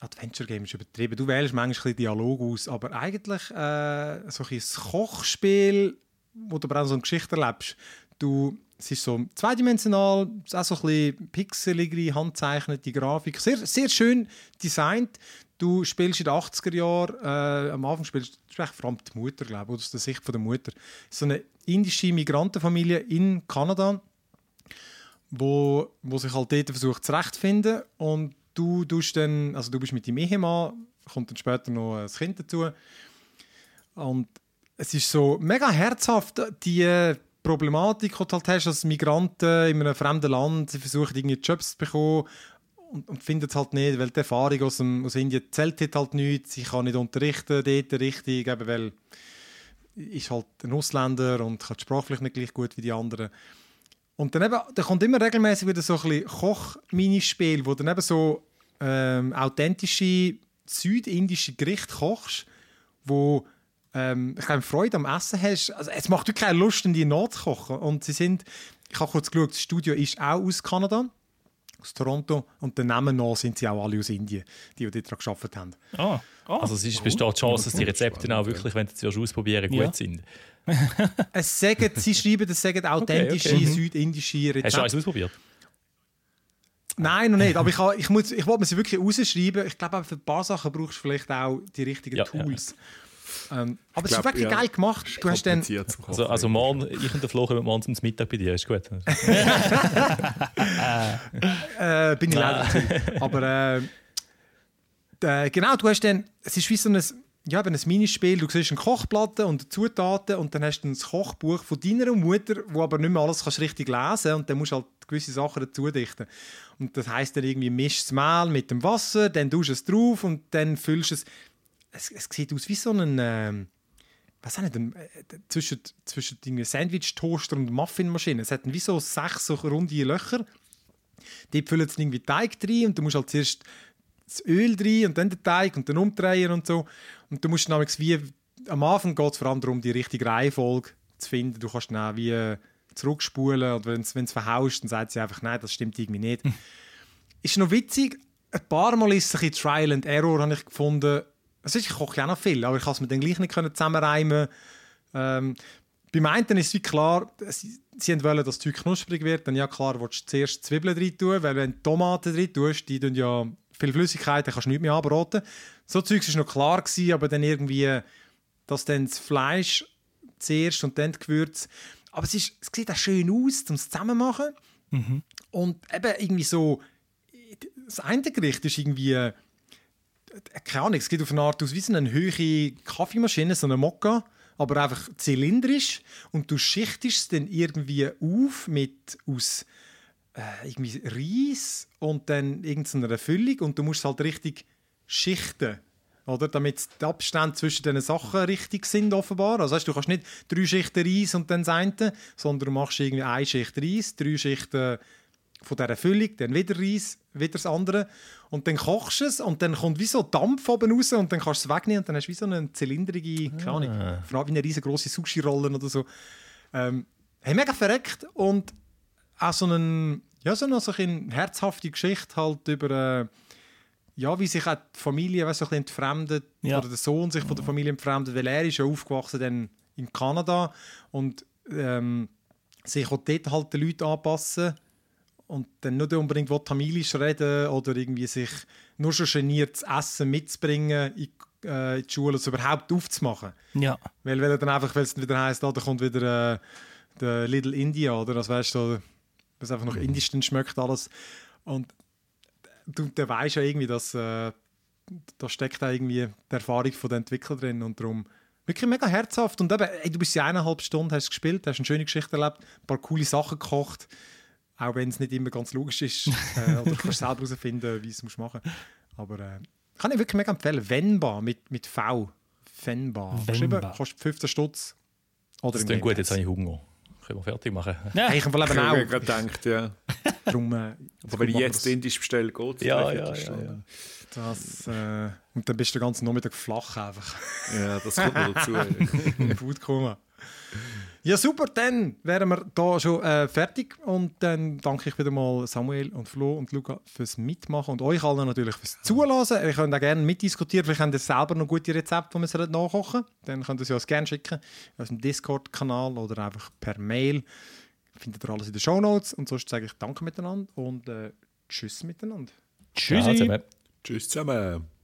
Speaker 3: Adventure Game ist übertrieben. Du wählst manchmal ein Dialog aus, aber eigentlich äh, so ein Kochspiel wo du aber auch so eine Geschichte erlebst. Du, es ist so zweidimensional, es ist auch so ein bisschen pixelige, handzeichnete Grafik. Sehr, sehr schön designt. Du spielst in den 80er Jahren, äh, am Anfang spielst du vor allem die Mutter, glaube ich, aus der Sicht von der Mutter. So eine indische Migrantenfamilie in Kanada, wo, wo sich halt dort versucht zurechtzufinden und du tust dann, also du bist mit deinem Ehemann, kommt dann später noch ein Kind dazu und es ist so mega herzhaft, die Problematik, die du halt hast als Migranten in einem fremden Land, sie versuchen irgendwie Jobs zu bekommen und, und finden es halt nicht, weil die Erfahrung aus, dem, aus Indien zählt halt nichts, sie kann nicht unterrichten dort richtig, eben weil ist halt ein Ausländer und kann die Sprache nicht gleich gut wie die anderen. Und dann, eben, dann kommt immer regelmäßig wieder so ein Koch-Minispiel, wo dann eben so ähm, authentische südindische Gerichte kochst, wo ähm, ich glaube, Freude am Essen hast. Also, es macht wirklich keine Lust, in die nachzukochen. Und sie sind, ich habe kurz geschaut, das Studio ist auch aus Kanada, aus Toronto. Und den Namen nach sind sie auch alle aus Indien, die, die dort gearbeitet haben.
Speaker 1: Oh. Oh.
Speaker 5: Also es ist, besteht die Chance, dass die Rezepte auch wirklich, wenn du sie ausprobieren gut ja. sind.
Speaker 3: es sagen, sie schreiben, das sagen authentische okay, okay. südindische Rezepte.
Speaker 5: Hast du eins ausprobiert?
Speaker 3: Nein, noch nicht. Aber ich, kann, ich, muss, ich wollte mir sie wirklich rausschreiben. Ich glaube, für ein paar Sachen brauchst du vielleicht auch die richtigen
Speaker 5: Ja,
Speaker 3: Tools. Ähm, aber es ist wirklich
Speaker 4: ja.
Speaker 3: geil gemacht. Du hast dann,
Speaker 5: Also, also morgen, ich und der Flo kommen morgen zum Mittag bei dir, ist gut.
Speaker 3: äh, bin ich leider nicht. Aber äh, äh, genau, du hast dann, es ist wie so ein, ja, eben ein Minispiel. Du siehst eine Kochplatte und Zutaten und dann hast du ein Kochbuch von deiner Mutter, wo aber nicht mehr alles kannst richtig lesen und dann musst du halt gewisse Sachen dazu dichten. Und das heißt dann irgendwie, mischst das Mehl mit dem Wasser, dann tust du es drauf und dann füllst du es. Es, es sieht aus wie so ein, ähm, was auch nicht, äh, zwischen, zwischen Sandwich-Toaster und Muffinmaschine. Es hat wie so sechs so runde Löcher. Dort füllen sie irgendwie Teig rein und du musst halt zuerst das Öl rein und dann den Teig und dann umdrehen und so. Und du musst nämlich wie, am Anfang geht es vor allem darum, die richtige Reihenfolge zu finden. Du kannst dann auch wie äh, zurückspulen und wenn es verhaust, dann sagt sie einfach, nein, das stimmt irgendwie nicht. ist noch witzig, ein paar Mal ist es ein bisschen Trial and Error, habe ich gefunden. Also ich koche ja auch noch viel, aber ich kann es mir dann gleich nicht zusammenreimen. Ähm, beim einen ist es wie klar, sie, sie wollen, dass das Zeug knusprig wird. Dann ja klar, willst du zuerst Zwiebeln rein tun, weil wenn du Tomaten rein tust, die tun ja viel Flüssigkeit, dann kannst du nichts mehr anbraten. So Zeugs war noch klar, gewesen, aber dann irgendwie, dass dann das Fleisch zuerst und dann die Gewürze. Aber es, ist, es sieht auch schön aus, um es zusammen zu machen. Und eben irgendwie so, das eine Gericht ist irgendwie, keine Ahnung, es geht auf eine Art aus wie eine hohe Kaffeemaschine, so eine Mokka, aber einfach zylindrisch. Und du schichtest es dann irgendwie auf mit aus äh, irgendwie Reis und dann irgendeiner Füllung und du musst es halt richtig schichten. Oder? Damit die Abstände zwischen diesen Sachen richtig sind, offenbar. Also, weißt, du kannst nicht drei Schichten Reis und dann das eine, sondern du machst irgendwie eine Schicht Reis, drei Schichten von dieser Füllung, dann wieder Reis, wieder das andere. Und dann kochst du es und dann kommt wie so Dampf oben raus und dann kannst du es wegnehmen und dann hast du wie so eine zylindrige, keine Ahnung, vor allem wie eine riesengroße Sushi-Rolle oder so. Ähm, hey, mega verreckt und auch so, einen, ja, so eine, so eine herzhafte Geschichte halt über, äh, ja, wie sich auch die Familie weißt, so ein bisschen entfremdet
Speaker 1: Ja.
Speaker 3: oder der Sohn sich von der Familie entfremdet, weil er ist ja aufgewachsen dann in Kanada und ähm, sich auch dort halt den Leuten anpassen und dann nicht unbedingt Tamilisch reden oder irgendwie sich nur schon geniert, das Essen mitzubringen in, äh, in die Schule, es überhaupt aufzumachen.
Speaker 1: Ja.
Speaker 3: Weil, weil dann einfach, weil es wieder heisst, ah, da kommt wieder äh, der Little India, oder? Das weißt du, was einfach nach Indisch dann schmeckt alles. Und du, der weißt ja irgendwie, dass äh, da steckt auch irgendwie die Erfahrung von den Entwicklern drin und darum wirklich mega herzhaft. Und eben, ey, du bist ja eineinhalb Stunden, hast gespielt, hast eine schöne Geschichte erlebt, ein paar coole Sachen gekocht, auch wenn es nicht immer ganz logisch ist. äh, oder du kannst selber herausfinden, wie du es musst machen Aber äh, kann ich wirklich mega empfehlen. Venba mit, mit V. Venba. Geschrieben, kostet 15 Stutz. Oder
Speaker 5: Das klingt gut, jetzt habe ich Hunger. Können wir fertig machen?
Speaker 3: Hey, ich habe eben
Speaker 4: Ich habe
Speaker 3: auch.
Speaker 4: gerade gedacht, ja.
Speaker 3: Darum, äh,
Speaker 4: Aber wenn ich jetzt Indisch bestelle, geht es.
Speaker 5: Ja, ja, ja,
Speaker 4: Stunde.
Speaker 3: das, äh, und dann bist du den ganzen Nachmittag flach einfach.
Speaker 4: ja. das kommt noch dazu.
Speaker 3: im Food Coma. Ja, super, dann wären wir da schon äh, fertig. Und dann danke ich wieder mal Samuel und Flo und Luca fürs Mitmachen und euch allen natürlich fürs Zulassen. Ihr könnt auch gerne mitdiskutieren. Vielleicht habt ihr selber noch gute Rezepte, die wir nachkochen sollen. Dann könnt ihr sie uns gerne schicken aus dem Discord-Kanal oder einfach per Mail. Findet ihr alles in den Show Notes. Und sonst sage ich Danke miteinander und äh, Tschüss miteinander.
Speaker 1: Tschüssi.
Speaker 5: Ja, zusammen.
Speaker 4: Tschüss zusammen.